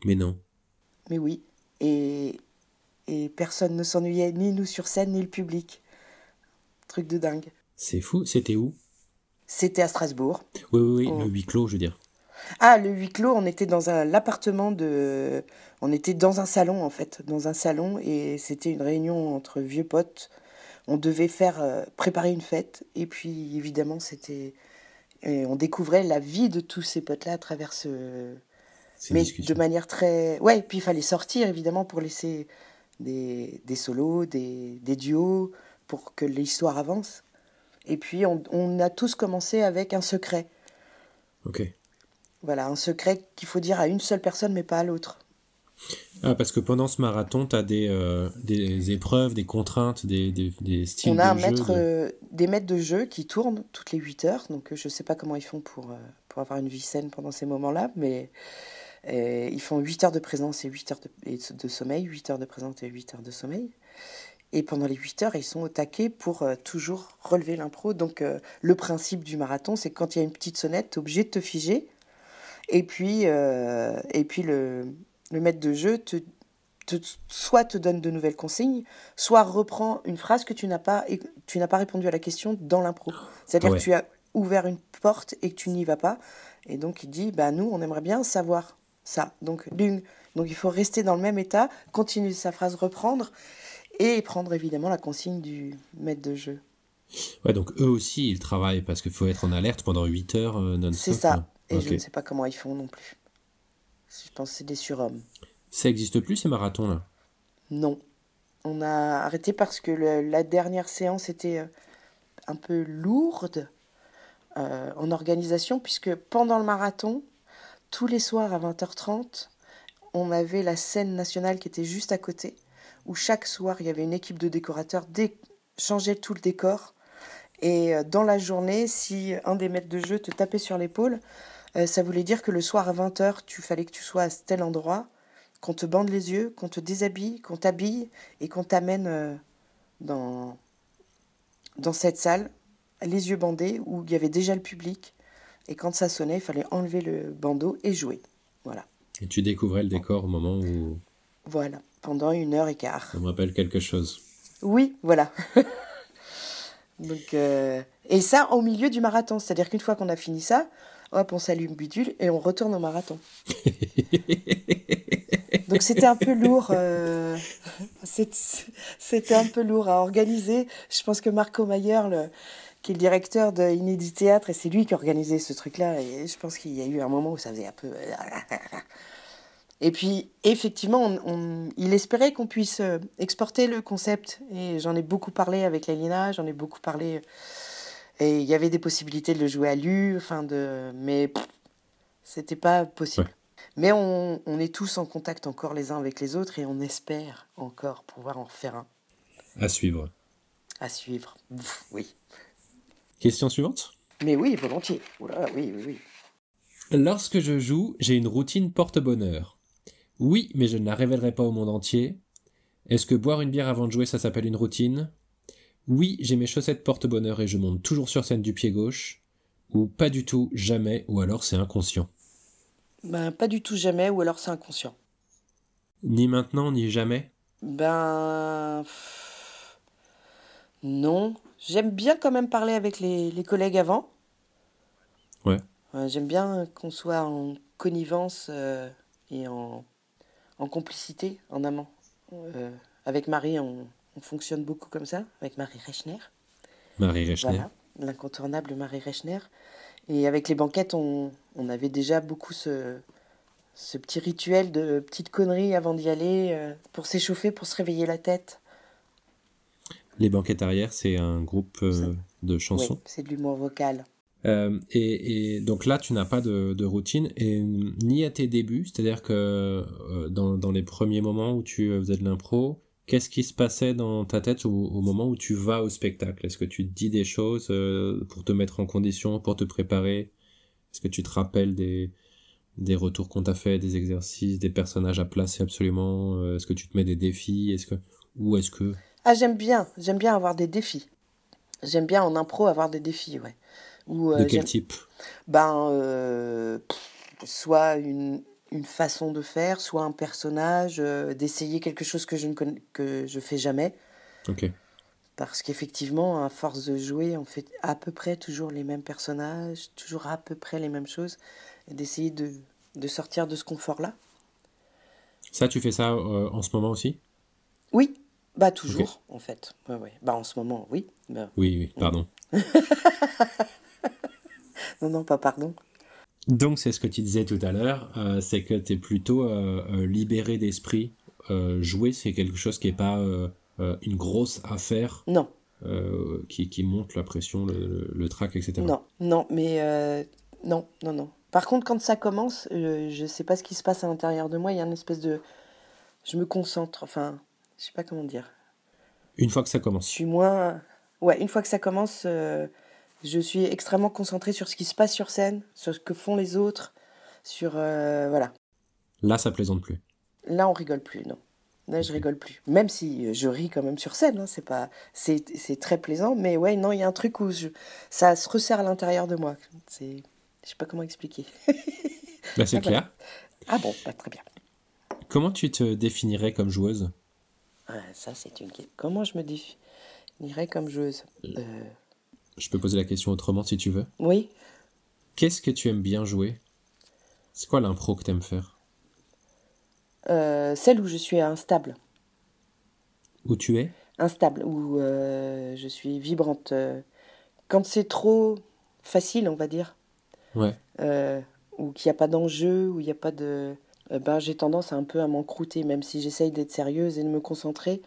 Mais non. Mais oui. Et, et personne ne s'ennuyait, ni nous sur scène, ni le public. Truc de dingue. C'est fou. C'était où? C'était à Strasbourg. Oui, oui, oui, le huis clos, je veux dire. Ah, le huis clos, on était dans l'appartement de. On était dans un salon, en fait. Dans un salon, et c'était une réunion entre vieux potes. On devait faire. Euh, préparer une fête, et puis évidemment, c'était. On découvrait la vie de tous ces potes-là à travers ce mais de manière très. Ouais, puis il fallait sortir évidemment pour laisser des, des solos, des, des, duos, pour que l'histoire avance. Et puis on, on, a tous commencé avec un secret. Ok. Voilà, un secret qu'il faut dire à une seule personne, mais pas à l'autre. Ah, parce que pendant ce marathon, tu as des, euh, des épreuves, des contraintes, des, des, des styles On a un maître, euh, des maîtres de jeu qui tournent toutes les 8 heures. Donc je ne sais pas comment ils font pour, euh, pour avoir une vie saine pendant ces moments-là, mais et ils font 8 heures de présence et 8 heures de, de, sommeil, 8 heures de présence et 8 heures de sommeil. Et pendant les 8 heures, ils sont au taquet pour euh, toujours relever l'impro. Donc euh, le principe du marathon, c'est quand il y a une petite sonnette, tu es obligé de te figer. Et puis, euh, et puis le, le maître de jeu te, te, soit te donne de nouvelles consignes, soit reprend une phrase que tu n'as pas, tu n'as pas répondu à la question dans l'impro. C'est-à-dire que tu as ouvert une porte et que tu n'y vas pas. Et donc il dit, bah, nous, on aimerait bien savoir ça. Donc, donc il faut rester dans le même état, continuer sa phrase, reprendre et prendre évidemment la consigne du maître de jeu. Ouais, donc eux aussi, ils travaillent parce qu'il faut être en alerte pendant 8 heures euh, non-stop. C'est ça. Et je ne sais pas comment ils font non plus. Je pense que c'est des surhommes. Ça n'existe plus ces marathons-là Non. On a arrêté parce que la dernière séance était euh, un peu lourde euh, en organisation, puisque pendant le marathon, tous les soirs à 20h30, on avait la scène nationale qui était juste à côté, où chaque soir il y avait une équipe de décorateurs dé changeait tout le décor. Et euh, dans la journée, si un des maîtres de jeu te tapait sur l'épaule, euh, ça voulait dire que le soir à 20h, tu fallait que tu sois à tel endroit, qu'on te bande les yeux, qu'on te déshabille, qu'on t'habille et qu'on t'amène euh, dans cette salle, les yeux bandés, où il y avait déjà le public. Et quand ça sonnait, il fallait enlever le bandeau et jouer. Voilà. Et tu découvrais le décor au moment où. Voilà, pendant une heure et quart. Ça me rappelle quelque chose. Oui, voilà. Donc, euh, Et ça au milieu du marathon. C'est-à-dire qu'une fois qu'on a fini ça, hop, on s'allume bidule et on retourne au marathon. Donc c'était un peu lourd. Euh, c'était un peu lourd à organiser. Je pense que Marco Mayer, le, qui est le directeur de Inédit Théâtre, et c'est lui qui a organisé ce truc-là. Et je pense qu'il y a eu un moment où ça faisait un peu. Et puis, effectivement, il espérait qu'on puisse euh, exporter le concept. Et j'en ai beaucoup parlé avec Lélina, j'en ai beaucoup parlé. Et il y avait des possibilités de le jouer à l'U, enfin de... mais c'était pas possible. Mais on, on, est tous en contact encore les uns avec les autres et on espère encore pouvoir en faire un. À suivre. À suivre, oui. Question suivante Mais oui, volontiers. Oula, oui, oui, oui. Lorsque je joue, j'ai une routine porte-bonheur. Oui, mais je ne la révélerai pas au monde entier. Est-ce que boire une bière avant de jouer, ça s'appelle une routine? Oui, j'ai mes chaussettes porte-bonheur et je monte toujours sur scène du pied gauche. Ou pas du tout, jamais, ou alors c'est inconscient. Ben, pas du tout jamais, ou alors c'est inconscient. Ni maintenant, ni jamais? Ben. Non. J'aime bien quand même parler avec les, les collègues avant. Ouais. J'aime bien qu'on soit en connivence euh, et en, en, complicité en amont. Euh, avec Marie, on, on, fonctionne beaucoup comme ça, avec Marie Rechner. Marie Rechner. Voilà, l'incontournable Marie Rechner. Et avec les banquettes, on, on avait déjà beaucoup ce, ce, petit rituel de petites conneries avant d'y aller, euh, pour s'échauffer, pour se réveiller la tête. Les banquettes arrière, c'est un groupe euh, de chansons. Oui, c'est de l'humour vocal. Euh, et, et, donc là, tu n'as pas de, de, routine, et ni à tes débuts, c'est-à-dire que dans, dans, les premiers moments où tu faisais de l'impro, qu'est-ce qui se passait dans ta tête au, au moment où tu vas au spectacle? Est-ce que tu dis des choses pour te mettre en condition, pour te préparer? Est-ce que tu te rappelles des, des retours qu'on t'a fait, des exercices, des personnages à placer absolument? Euh, Est-ce que tu te mets des défis? Est-ce que ou est-ce que Ah, j'aime bien, j'aime bien avoir des défis. J'aime bien en impro avoir des défis, ouais. Ou, euh, de quel type? Ben, euh, soit une, une, façon de faire, soit un personnage, d'essayer quelque chose que je ne connais, que je fais jamais. Ok. Parce qu'effectivement, à force de jouer, on fait à peu près toujours les mêmes personnages, toujours à peu près les mêmes choses, et d'essayer de, de, sortir de ce confort-là. Ça, tu fais ça euh, en ce moment aussi? Oui, bah toujours, okay. en fait. Ouais, ouais. Bah en ce moment, oui. Bah, oui, oui, pardon. non, non, pas pardon. Donc, c'est ce que tu disais tout à l'heure, euh, c'est que tu es plutôt euh, libéré d'esprit. jouer, c'est quelque chose qui n'est pas euh, une grosse affaire non. Euh, qui, qui, monte la pression, le, le, trac, etc. Non, non, mais euh, non, non, non. Par contre, quand ça commence, je ne sais pas ce qui se passe à l'intérieur de moi, il y a une espèce de... Je me concentre, enfin, je sais pas comment dire. Une fois que ça commence Je suis moins... Ouais, une fois que ça commence, je suis extrêmement concentrée sur ce qui se passe sur scène, sur ce que font les autres, sur... voilà. Là, ça plaisante plus. Là, on rigole plus, non. Là, je rigole plus. Même si je ris quand même sur scène, hein, c'est pas, c'est, très plaisant. Mais ouais, non, il y a un truc où je, ça se resserre à l'intérieur de moi. C'est, je sais pas comment expliquer. bah, c'est ah, clair. Ah bon, bah, très bien. Comment tu te définirais comme joueuse? Ah, Ça, c'est une question. Comment je me définirais comme joueuse euh... Je peux poser la question autrement si tu veux. Oui. Qu'est-ce que tu aimes bien jouer? C'est quoi l'impro que tu aimes faire? Euh, celle où je suis instable. Où tu es? Instable, où euh, je suis vibrante. Quand c'est trop facile, on va dire. Ouais. Ou qu'il n'y a pas d'enjeu, où il n'y a pas de. Ben, j'ai tendance à un peu à m'encrouter, même si j'essaye d'être sérieuse et de me concentrer.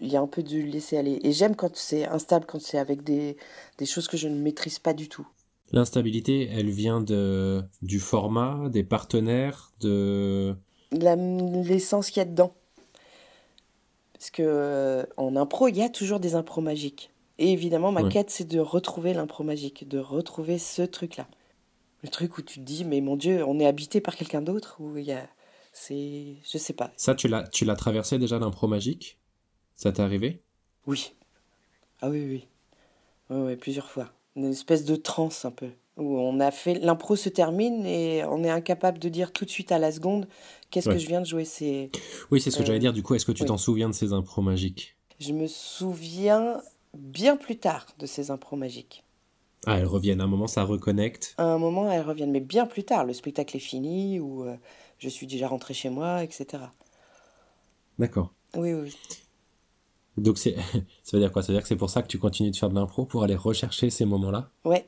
Il y a un peu de laisser aller. Et j'aime quand c'est instable, quand c'est avec des, des choses que je ne maîtrise pas du tout. L'instabilité, elle vient de, du format, des partenaires, de l'essence qu'il y a dedans. Parce que euh, en impro, il y a toujours des impros magiques. Et évidemment, ma Ouais. quête, c'est de retrouver l'impro magique, de retrouver ce truc-là. Le truc où tu te dis, mais mon Dieu, on est habité par quelqu'un d'autre, ou il y a. C'est. Je sais pas. Ça, tu l'as, tu l'as traversé déjà l'impro magique? Ça t'est arrivé? Oui. Ah oui, oui. ouais, plusieurs fois. Une espèce de transe un peu. Où on a fait. L'impro se termine et on est incapable de dire tout de suite à la seconde qu'est-ce que je viens de jouer. C'est. Oui, c'est ce que j'allais dire. Du coup, est-ce que tu t'en souviens de ces impros magiques? Je me souviens bien plus tard de ces impros magiques. Ah, elles reviennent. À un moment, ça reconnecte. À un moment, elles reviennent, mais bien plus tard. Le spectacle est fini ou euh, je suis déjà rentré chez moi, etc. D'accord. Oui, oui. Donc, c'est, ça veut dire quoi? Ça veut dire que c'est pour ça que tu continues de faire de l'impro pour aller rechercher ces moments-là? Ouais.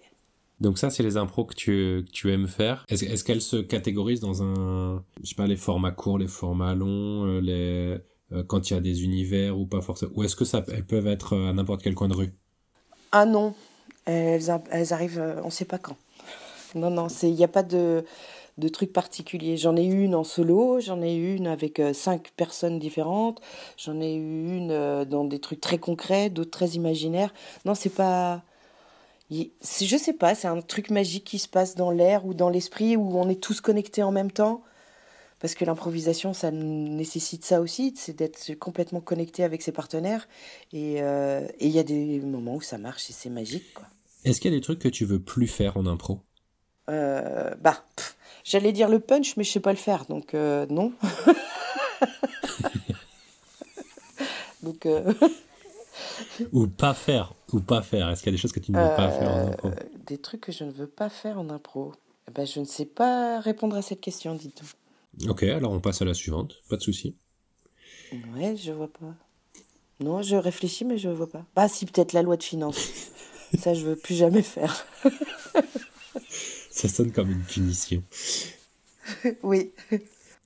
Donc ça, c'est les impros que tu, tu aimes faire. Est-ce, est qu'elles se catégorisent dans un, je sais pas, les formats courts, les formats longs, euh, les euh, quand il y a des univers ou pas forcément? Ou est-ce que ça, elles peuvent être à n'importe quel coin de rue? Ah non, elles, arrivent, euh, on ne sait pas quand. Non, non, il n'y a pas de, de trucs particuliers. J'en ai eu une en solo, j'en ai eu une avec euh, cinq personnes différentes, j'en ai eu une euh, dans des trucs très concrets, d'autres très imaginaires. Non, c'est pas. Je sais pas, c'est un truc magique qui se passe dans l'air ou dans l'esprit où on est tous connectés en même temps. Parce que l'improvisation, ça nécessite ça aussi, c'est d'être complètement connecté avec ses partenaires. Et il y a des moments où ça marche et c'est magique. Quoi. Est-ce qu'il y a des trucs que tu veux plus faire en impro? Euh, Bah, j'allais dire le punch, mais je sais pas le faire, donc euh, non. donc. Euh, ou pas faire, ou pas faire. Est-ce qu'il y a des choses que tu ne veux pas faire en impro? Des trucs que je ne veux pas faire en impro. Eh ben, je ne sais pas répondre à cette question, dites-vous. Ok, alors on passe à la suivante, pas de souci. Ouais, je vois pas. Non, je réfléchis, mais je vois pas. Bah, si, peut-être la loi de finances. Ça, je veux plus jamais faire. Ça sonne comme une punition. Oui.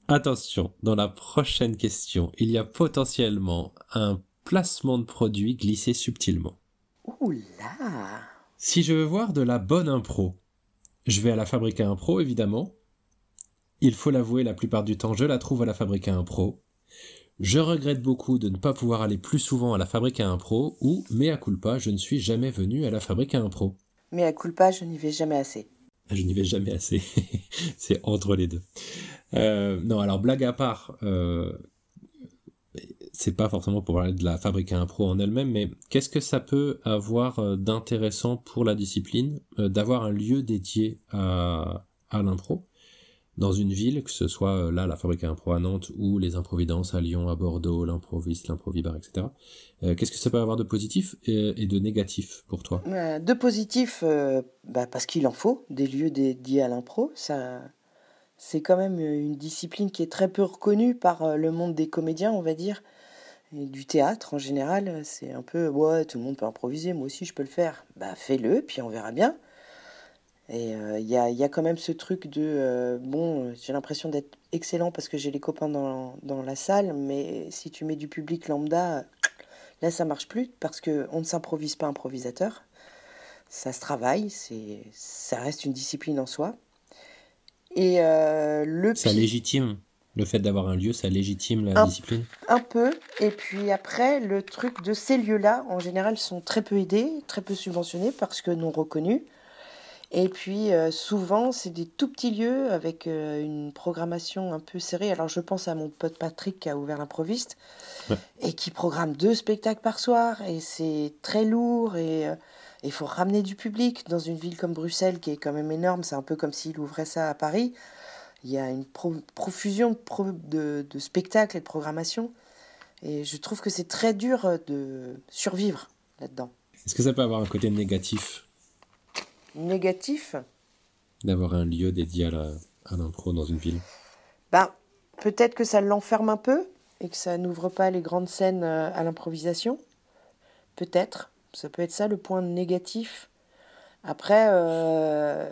Attention, dans la prochaine question, il y a potentiellement un placement de produit glissé subtilement. Ouh là Si je veux voir de la bonne impro, je vais à la fabrique à impro, évidemment. Il faut l'avouer, la plupart du temps, je la trouve à la fabrique à impro. Je regrette beaucoup de ne pas pouvoir aller plus souvent à la fabrique à impro ou, mea culpa, je ne suis jamais venu à la fabrique à impro. Mea culpa, je n'y vais jamais assez. Je n'y vais jamais assez. c'est entre les deux. Euh, non, alors blague à part, euh, c'est pas forcément pour parler de la fabrique à impro en elle-même, mais qu'est-ce que ça peut avoir euh, d'intéressant pour la discipline d'avoir un lieu dédié à, à l'impro? Dans une ville, que ce soit euh, là la Fabrique à Impro à Nantes ou les Improvidences à Lyon, à Bordeaux, l'Improviste, l'Improvibar, etc. Euh, qu'est-ce que ça peut avoir de positif et, de négatif pour toi? Euh, De positif, bah, parce qu'il en faut des lieux dédiés à l'impro. Ça, c'est quand même une discipline qui est très peu reconnue par le monde des comédiens, on va dire, et du théâtre en général. C'est un peu ouais, tout le monde peut improviser, moi aussi je peux le faire. Bah fais-le, puis on verra bien. Et il euh, y, a, y, a, quand même ce truc de, euh, bon, j'ai l'impression d'être excellent parce que j'ai les copains dans, dans, la salle, mais si tu mets du public lambda, là ça marche plus parce qu'on ne s'improvise pas improvisateur. Ça se travaille, c'est, ça reste une discipline en soi. Et euh, le Ça légitime le fait d'avoir un lieu, ça légitime la discipline Un peu. Et puis après, le truc de ces lieux-là, en général, sont très peu aidés, très peu subventionnés parce que non reconnus. Et puis euh, souvent, c'est des tout petits lieux avec euh, une programmation un peu serrée. Alors je pense à mon pote Patrick qui a ouvert l'improviste et qui programme deux spectacles par soir. Et c'est très lourd et euh, il faut ramener du public dans une ville comme Bruxelles qui est quand même énorme. C'est un peu comme s'il ouvrait ça à Paris. Il y a une profusion de, de spectacles et de programmation. Et je trouve que c'est très dur de survivre là-dedans. Est-ce que ça peut avoir un côté négatif négatif D'avoir un lieu dédié à l'impro dans une ville ben, Peut-être que ça l'enferme un peu et que ça n'ouvre pas les grandes scènes euh, à l'improvisation. Peut-être. Ça peut être ça le point négatif. Après, euh,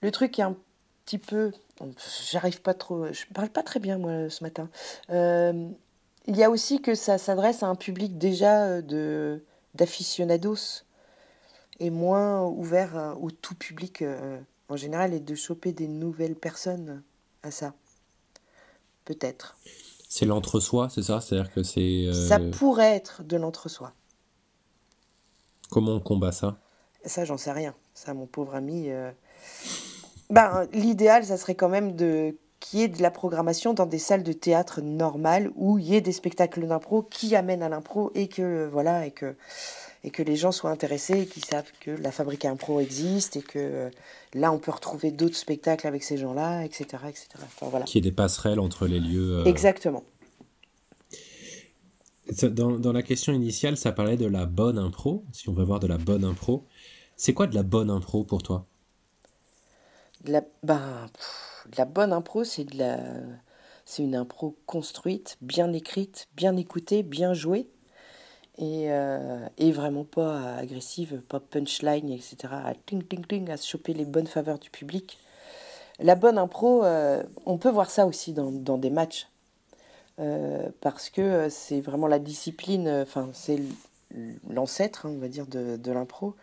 le truc est un petit peu. J'arrive pas trop. Je parle pas très bien, moi, ce matin. Euh, il y a aussi que ça s'adresse à un public déjà de d'aficionados est moins ouvert euh, au tout public euh, en général et de choper des nouvelles personnes à ça. Peut-être. C'est l'entre-soi, c'est ça? C'est-à-dire que c'est. Euh, ça pourrait être de l'entre-soi. Comment on combat ça? Ça, j'en sais rien. Ça, mon pauvre ami. Ben, l'idéal, ça serait quand même de qu'il y ait de la programmation dans des salles de théâtre normales où il y ait des spectacles d'impro qui amènent à l'impro et que voilà et que et que les gens soient intéressés et qu'ils savent que la fabrique à impro existe et que euh, là on peut retrouver d'autres spectacles avec ces gens-là, etc. etc. Enfin, voilà. Qu'il y ait des passerelles entre les lieux. euh. Exactement. Dans, dans la question initiale, ça parlait de la bonne impro. Si on veut voir de la bonne impro, c'est quoi de la bonne impro pour toi? De la, ben, pff, de la bonne impro, c'est de la, c'est une impro construite, bien écrite, bien écoutée, bien jouée, et, euh, et vraiment pas agressive, pas punchline, etc. À ting ting ting, à se choper les bonnes faveurs du public. La bonne impro, euh, on peut voir ça aussi dans, dans des matchs, euh, parce que c'est vraiment la discipline, enfin c'est l'ancêtre, hein, on va dire, de, de l'impro.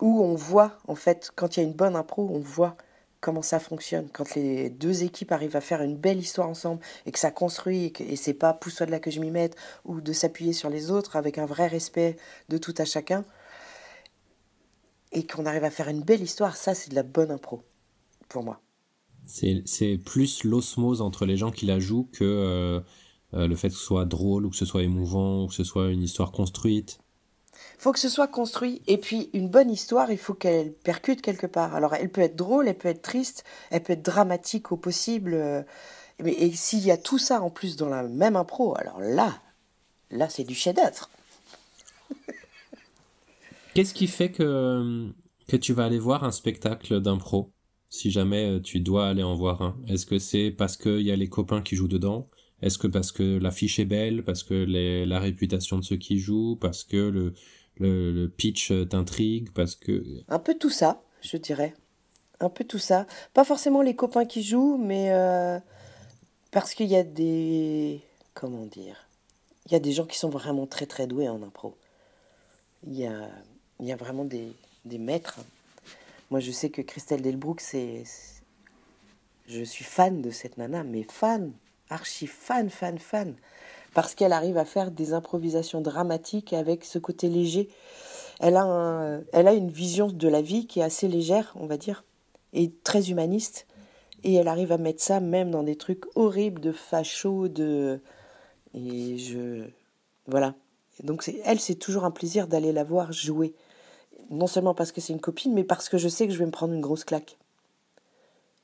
Où on voit, en fait, quand il y a une bonne impro, on voit comment ça fonctionne. Quand les deux équipes arrivent à faire une belle histoire ensemble et que ça construit, et, que, et c'est pas pousse-toi de là que je m'y mette, ou de s'appuyer sur les autres avec un vrai respect de tout à chacun, et qu'on arrive à faire une belle histoire, ça c'est de la bonne impro, pour moi. C'est plus l'osmose entre les gens qui la jouent que euh, euh, le fait que ce soit drôle ou que ce soit émouvant ou que ce soit une histoire construite. Faut que ce soit construit. Et puis, une bonne histoire, il faut qu'elle percute quelque part. Alors, elle peut être drôle, elle peut être triste, elle peut être dramatique au possible. euh, Mais, et s'il y a tout ça en plus dans la même impro, alors là, là, c'est du chef-d'œuvre. Qu'est-ce qui fait que, que tu vas aller voir un spectacle d'impro si jamais euh, tu dois aller en voir un? Est-ce que c'est parce qu'il y a les copains qui jouent dedans? Est-ce que parce que l'affiche est belle Parce que la réputation de ceux qui jouent Parce que le, le, pitch t'intrigue Parce que... Un peu tout ça, je dirais. Un peu tout ça. Pas forcément les copains qui jouent, mais euh, parce qu'il y a des... Comment dire Il y a des gens qui sont vraiment très très doués en impro. Il y a, il y a vraiment des, des maîtres. Moi, je sais que Christelle Delbrook, c'est- Je suis fan de cette nana, mais fan, archi fan, fan, fan. Parce qu'elle arrive à faire des improvisations dramatiques avec ce côté léger. Elle a, elle a une vision de la vie qui est assez légère, on va dire, et très humaniste. Et elle arrive à mettre ça même dans des trucs horribles de facho, de... Et je... Voilà. Donc elle, c'est toujours un plaisir d'aller la voir jouer. Non seulement parce que c'est une copine, mais parce que je sais que je vais me prendre une grosse claque.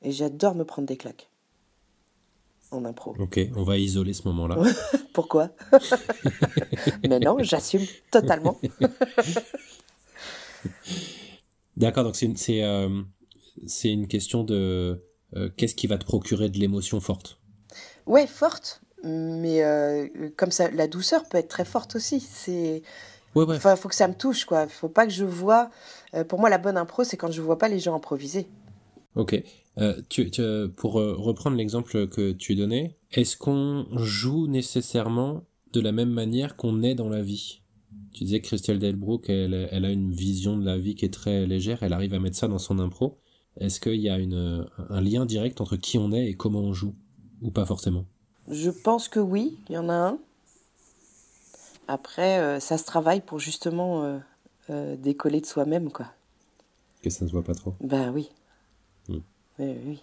Et j'adore me prendre des claques. En impro. Ok, on va isoler ce moment-là. Pourquoi? Mais non, j'assume totalement. D'accord, donc c'est une, c'est, euh, une question de euh, qu'est-ce qui va te procurer de l'émotion forte? Ouais, forte, mais euh, comme ça, la douceur peut être très forte aussi. C'est, Ouais, ouais. enfin, faut que ça me touche, quoi. Faut pas que je vois. pour moi, la bonne impro, c'est quand je vois pas les gens improviser. Ok. Euh, tu, tu- pour euh, reprendre l'exemple que tu donnais, est-ce qu'on joue nécessairement de la même manière qu'on est dans la vie? Tu disais que Christelle Delbrook, elle, elle a une vision de la vie qui est très légère, elle arrive à mettre ça dans son impro. Est-ce qu'il y a une, un lien direct entre qui on est et comment on joue? Ou pas forcément? Je pense que oui, il y en a un. Après, euh, ça se travaille pour justement euh, décoller de soi-même, quoi. Que ça ne se voit pas trop. Ben oui. Oui.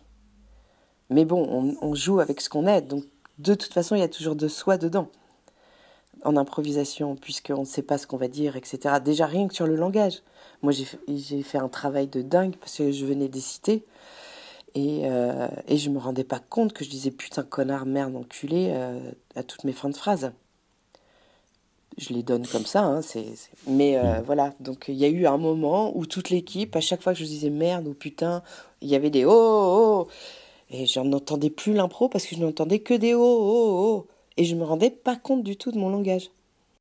Mais bon, on, joue avec ce qu'on est, donc de toute façon, il y a toujours de soi dedans. En improvisation, puisqu'on ne sait pas ce qu'on va dire, etc. Déjà, rien que sur le langage. Moi, j'ai fait, un travail de dingue parce que je venais des cités. Et, euh, je me rendais pas compte que je disais putain, connard, merde, enculé euh, à toutes mes fins de phrases. Je les donne comme ça, hein, mais euh, voilà. Donc il y a eu un moment où toute l'équipe, à chaque fois que je disais merde ou putain, il y avait des oh oh, oh. et j'en entendais plus l'impro parce que je n'entendais que des oh oh oh, et je me rendais pas compte du tout de mon langage.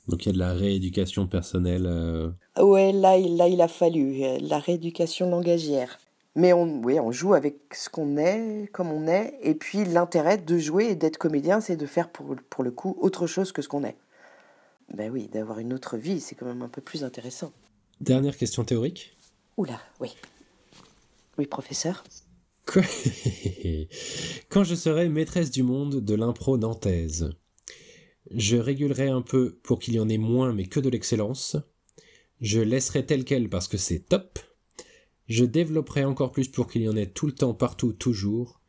Donc il y a de la rééducation personnelle. euh, Ouais, là, il- là, il a fallu euh, la rééducation langagière. Mais on, oui, on joue avec ce qu'on est, comme on est. Et puis l'intérêt de jouer et d'être comédien, c'est de faire pour, pour le coup autre chose que ce qu'on est. Ben oui, d'avoir une autre vie, c'est quand même un peu plus intéressant. Dernière question théorique. Oula, oui. Oui, professeur. Quoi Quand je serai maîtresse du monde de l'impro nantaise, je régulerai un peu pour qu'il y en ait moins mais que de l'excellence. Je laisserai tel quel parce que c'est top. Je développerai encore plus pour qu'il y en ait tout le temps, partout, toujours.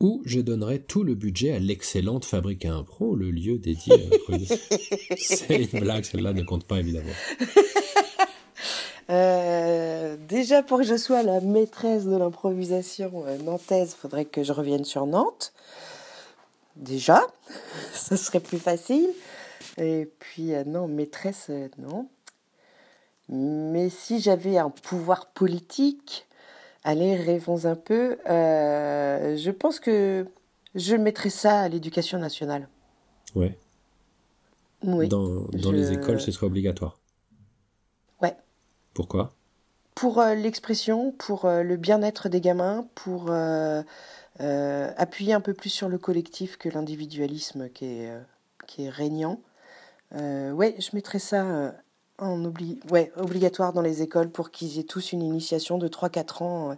Ou je donnerai tout le budget à l'excellente fabrique à impro, le lieu dédié à l'improvisation. C'est une blague, celle-là ne compte pas évidemment. Euh, déjà, pour que je sois la maîtresse de l'improvisation euh, nantaise, il faudrait que je revienne sur Nantes. Déjà, ça serait plus facile. Et puis, euh, non, maîtresse, euh, non. Mais si j'avais un pouvoir politique, allez, rêvons un peu, euh, je pense que je mettrais ça à l'éducation nationale. Ouais. Oui. Dans, dans je- les écoles, ce serait obligatoire. Ouais. Pourquoi? Pour euh, l'expression, pour euh, le bien-être des gamins, pour appuyer un peu plus sur le collectif que l'individualisme qui est, qui est régnant. Ouais, je mettrais ça en ouais, obligatoire dans les écoles pour qu'ils aient tous une initiation de 3-4 ans, euh,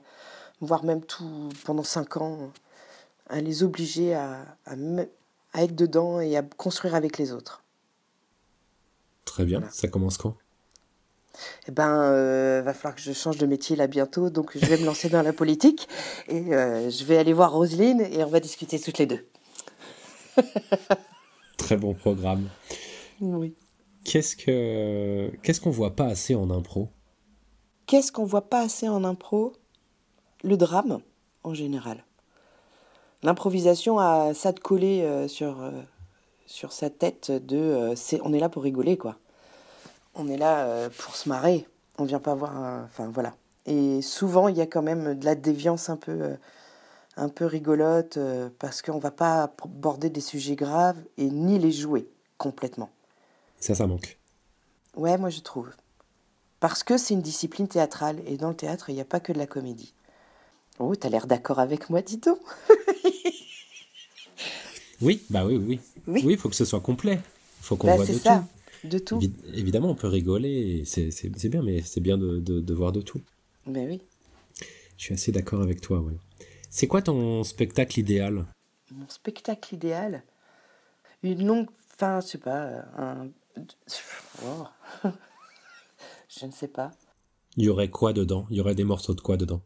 voire même tout pendant 5 ans, à les obliger à, à, me- à être dedans et à construire avec les autres. Très bien, Voilà. ça commence quand? Eh ben, euh, va falloir que je change de métier là bientôt, donc je vais me lancer dans la politique et euh, je vais aller voir Roselyne et on va discuter toutes les deux. Très bon programme. Oui. Qu'est-ce que qu'est-ce qu'on voit pas assez en impro? Qu'est-ce qu'on voit pas assez en impro? Le drame, en général. L'improvisation a ça de coller euh, sur, euh, sur sa tête de euh, c'est, on est là pour rigoler, quoi. On est là pour se marrer. On vient pas voir. Enfin, voilà. Et souvent, il y a quand même de la déviance un peu, un peu rigolote parce qu'on va pas border des sujets graves et ni les jouer complètement. Ça, ça manque. Ouais, moi je trouve. Parce que c'est une discipline théâtrale et dans le théâtre, il n'y a pas que de la comédie. Oh, t'as l'air d'accord avec moi, dis donc. Oui, bah oui, oui. Oui. Oui, il faut que ce soit complet. Il faut qu'on Bah, voit de ça, tout. de tout. Évi- évidemment, on peut rigoler, c'est bien, mais c'est bien de, de- de voir de tout. Mais oui. Je suis assez d'accord avec toi, ouais. C'est quoi ton spectacle idéal? Mon spectacle idéal, une longue, enfin, je sais pas, un. Oh. je ne sais pas. Il y aurait quoi dedans? Il y aurait des morceaux de quoi dedans?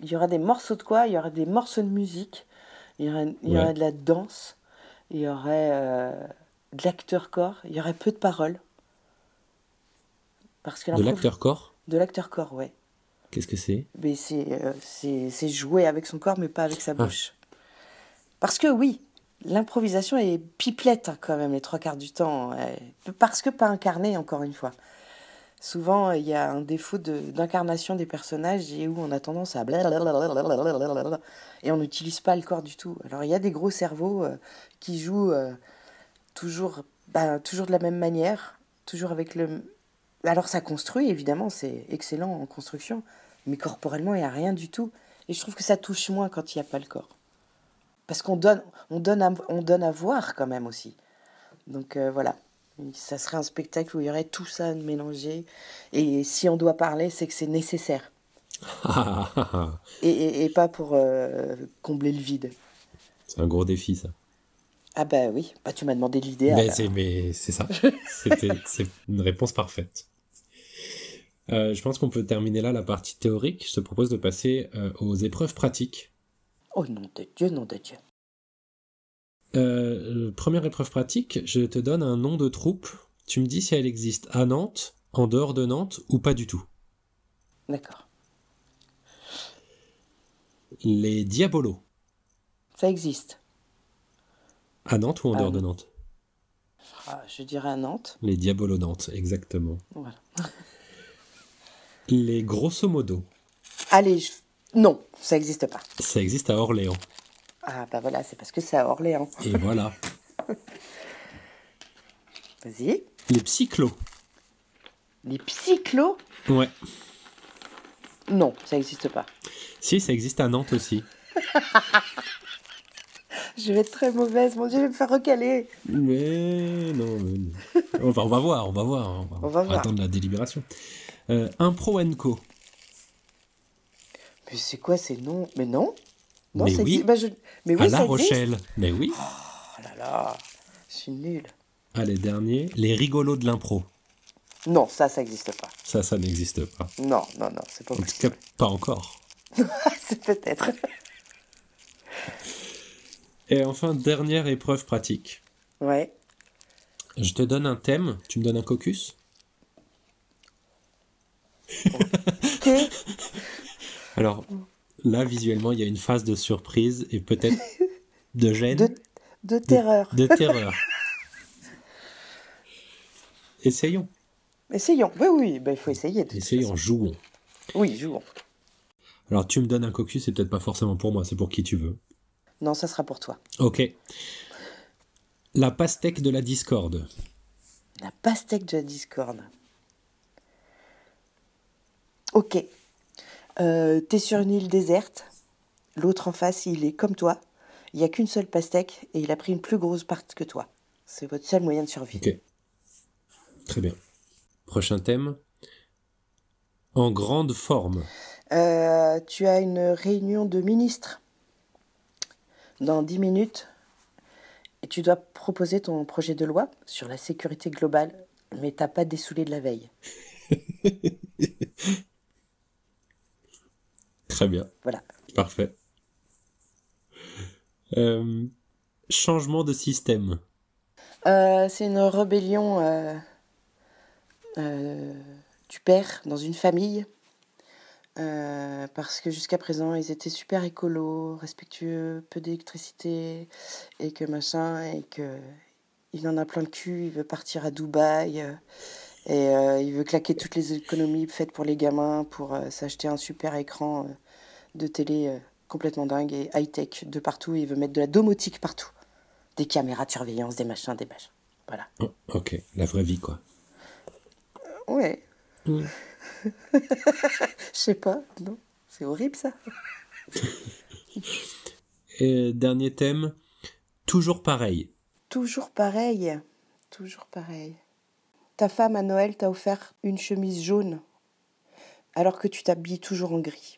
Il y aura des morceaux de quoi? Il y aura des morceaux de musique. Il y aurait, il y Ouais. aurait de la danse. Il y aurait euh, de l'acteur corps. Il y aurait peu de paroles. Parce que De l'impro- l'acteur corps De l'acteur corps, ouais. Qu'est-ce que c'est? C'est euh, jouer avec son corps, mais pas avec sa Ah. bouche. Parce que oui, l'improvisation est pipelette hein, quand même les trois quarts du temps. euh, Parce que pas incarnée, encore une fois. Souvent, il y a un défaut d'incarnation des personnages et où on a tendance à blablabla et on n'utilise pas le corps du tout. Alors il y a des gros cerveaux euh, qui jouent euh, toujours, bah, toujours de la même manière, toujours avec le. Alors ça construit évidemment, c'est excellent en construction, mais corporellement il n'y a rien du tout. Et je trouve que ça touche moins quand il n'y a pas le corps. Parce qu'on donne, on donne, à, on donne à voir quand même aussi. Donc euh, voilà, ça serait un spectacle où il y aurait tout ça mélangé. Et si on doit parler, c'est que c'est nécessaire. Et, et- et pas pour euh, combler le vide. C'est un gros défi, ça. Ah bah oui, bah, tu m'as demandé l'idée. Mais c'est ça. C'est une réponse parfaite. Euh, je pense qu'on peut terminer là la partie théorique. Je te propose de passer euh, aux épreuves pratiques. Oh nom de Dieu, nom de Dieu. Euh, euh, première épreuve pratique, je te donne un nom de troupe. Tu me dis si elle existe à Nantes, en dehors de Nantes ou pas du tout. D'accord. Les Diabolos. Ça existe. À Nantes ou en dehors de non. Nantes? Ah, je dirais à Nantes. Les Diabolos Nantes, exactement. Voilà. Les Grosso Modo. Allez, je- non, ça n'existe pas. Ça existe à Orléans. Ah bah voilà, c'est parce que c'est à Orléans. Et voilà. Vas-y. Les Psychlos. Les psychlos? Ouais. Non, ça n'existe pas. Si, ça existe à Nantes aussi. Je vais être très mauvaise, mon Dieu, je vais me faire recaler. Mais non, mais non. on, va, on va voir, on va voir. On va, On va voir. attendre la délibération. Euh, Impro Co. Mais c'est quoi ces noms? Mais non? Non, Mais oui. Bah, je- Mais oui, à La ça. Rochelle. Mais oui. Oh là là, je suis nulle. Allez, dernier. Les rigolos de l'impro. Non, ça, ça n'existe pas. Ça, ça n'existe pas. Non, non, non, c'est pas En tout cas, pas encore. c'est peut-être. Et enfin, dernière épreuve pratique. Ouais. Je te donne un thème, tu me donnes un caucus? Ok. Alors là, visuellement, il y a une phase de surprise et peut-être de gêne, De, de terreur. de terreur. Essayons, Essayons. Oui, oui, ben, il faut essayer. essayons, façon. jouons. Oui, jouons. Alors tu me donnes un caucus, c'est peut-être pas forcément pour moi, c'est pour qui tu veux. Non, ça sera pour toi. Ok. La pastèque de la discorde. La pastèque de la discorde. Ok. Euh, T'es sur une île déserte. L'autre en face, il est comme toi. Il n'y a qu'une seule pastèque et il a pris une plus grosse part que toi. C'est votre seul moyen de survie. Ok. Très bien. Prochain thème. En grande forme. Euh, tu as une réunion de ministres dans 10 minutes et tu dois proposer ton projet de loi sur la sécurité globale, mais t'as pas dessoulé de la veille. Très bien. Voilà. Parfait. Euh, changement de système. Euh, c'est une rébellion euh, du père dans une famille. Parce que jusqu'à présent, ils étaient super écolos, respectueux, peu d'électricité, et que machin, et que il en a plein le cul, il veut partir à Dubaï, et il veut claquer toutes les économies faites pour les gamins pour s'acheter un super écran de télé euh, complètement dingue et high-tech de partout. Il veut mettre de la domotique partout. Des caméras de surveillance, des machins, des machins. Voilà. Oh, ok, la vraie vie, quoi. Ouais. Mm. Je sais pas, non. C'est horrible ça. Et dernier thème. Toujours pareil. Toujours pareil. Toujours pareil. Ta femme à Noël t'a offert une chemise jaune alors que tu t'habilles toujours en gris.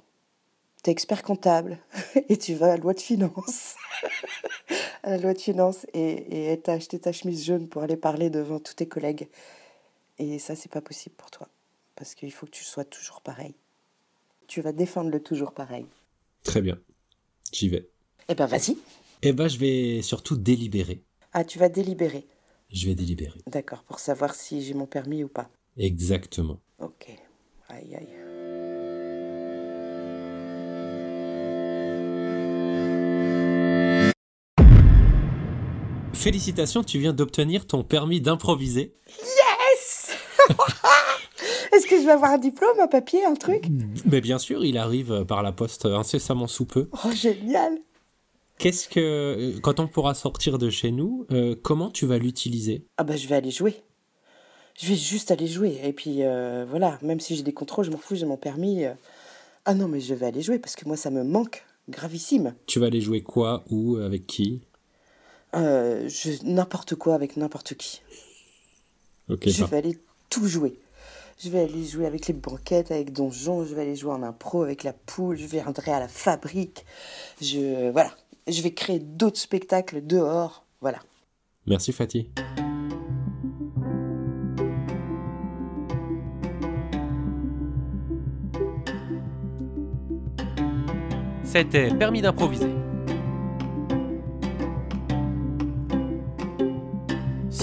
T'es expert comptable et tu vas à la loi de finances. à la loi de finances et, et elle t'a acheté ta chemise jaune pour aller parler devant tous tes collègues. Et ça, c'est pas possible pour toi. Parce qu'il faut que tu sois toujours pareil. Tu vas défendre le toujours pareil. Très bien. J'y vais. Eh ben vas-y. Eh ben, je vais surtout délibérer. Ah, tu vas délibérer. Je vais délibérer. D'accord, pour savoir si j'ai mon permis ou pas. Exactement. Ok. Aïe, aïe. Félicitations, tu viens d'obtenir ton permis d'improviser. Yes Est-ce que je vais avoir un diplôme, un papier, un truc? Mais bien sûr, il arrive par la poste incessamment sous peu. Oh, génial Qu'est-ce que, quand on pourra sortir de chez nous, euh, comment tu vas l'utiliser? Ah bah je vais aller jouer. Je vais juste aller jouer. Et puis euh, voilà, même si j'ai des contrôles, je m'en fous, j'ai mon permis. euh. Ah non, mais je vais aller jouer parce que moi ça me manque gravissime. Tu vas aller jouer quoi, où, avec qui? Euh, je- n'importe quoi avec n'importe qui. Je vais aller tout jouer. Je vais aller jouer avec les banquettes, avec Donjon, je vais aller jouer en impro avec la poule, je viendrai à la fabrique. Je voilà, je vais créer d'autres spectacles dehors. Voilà. Merci Fatih. C'était Permis d'improviser.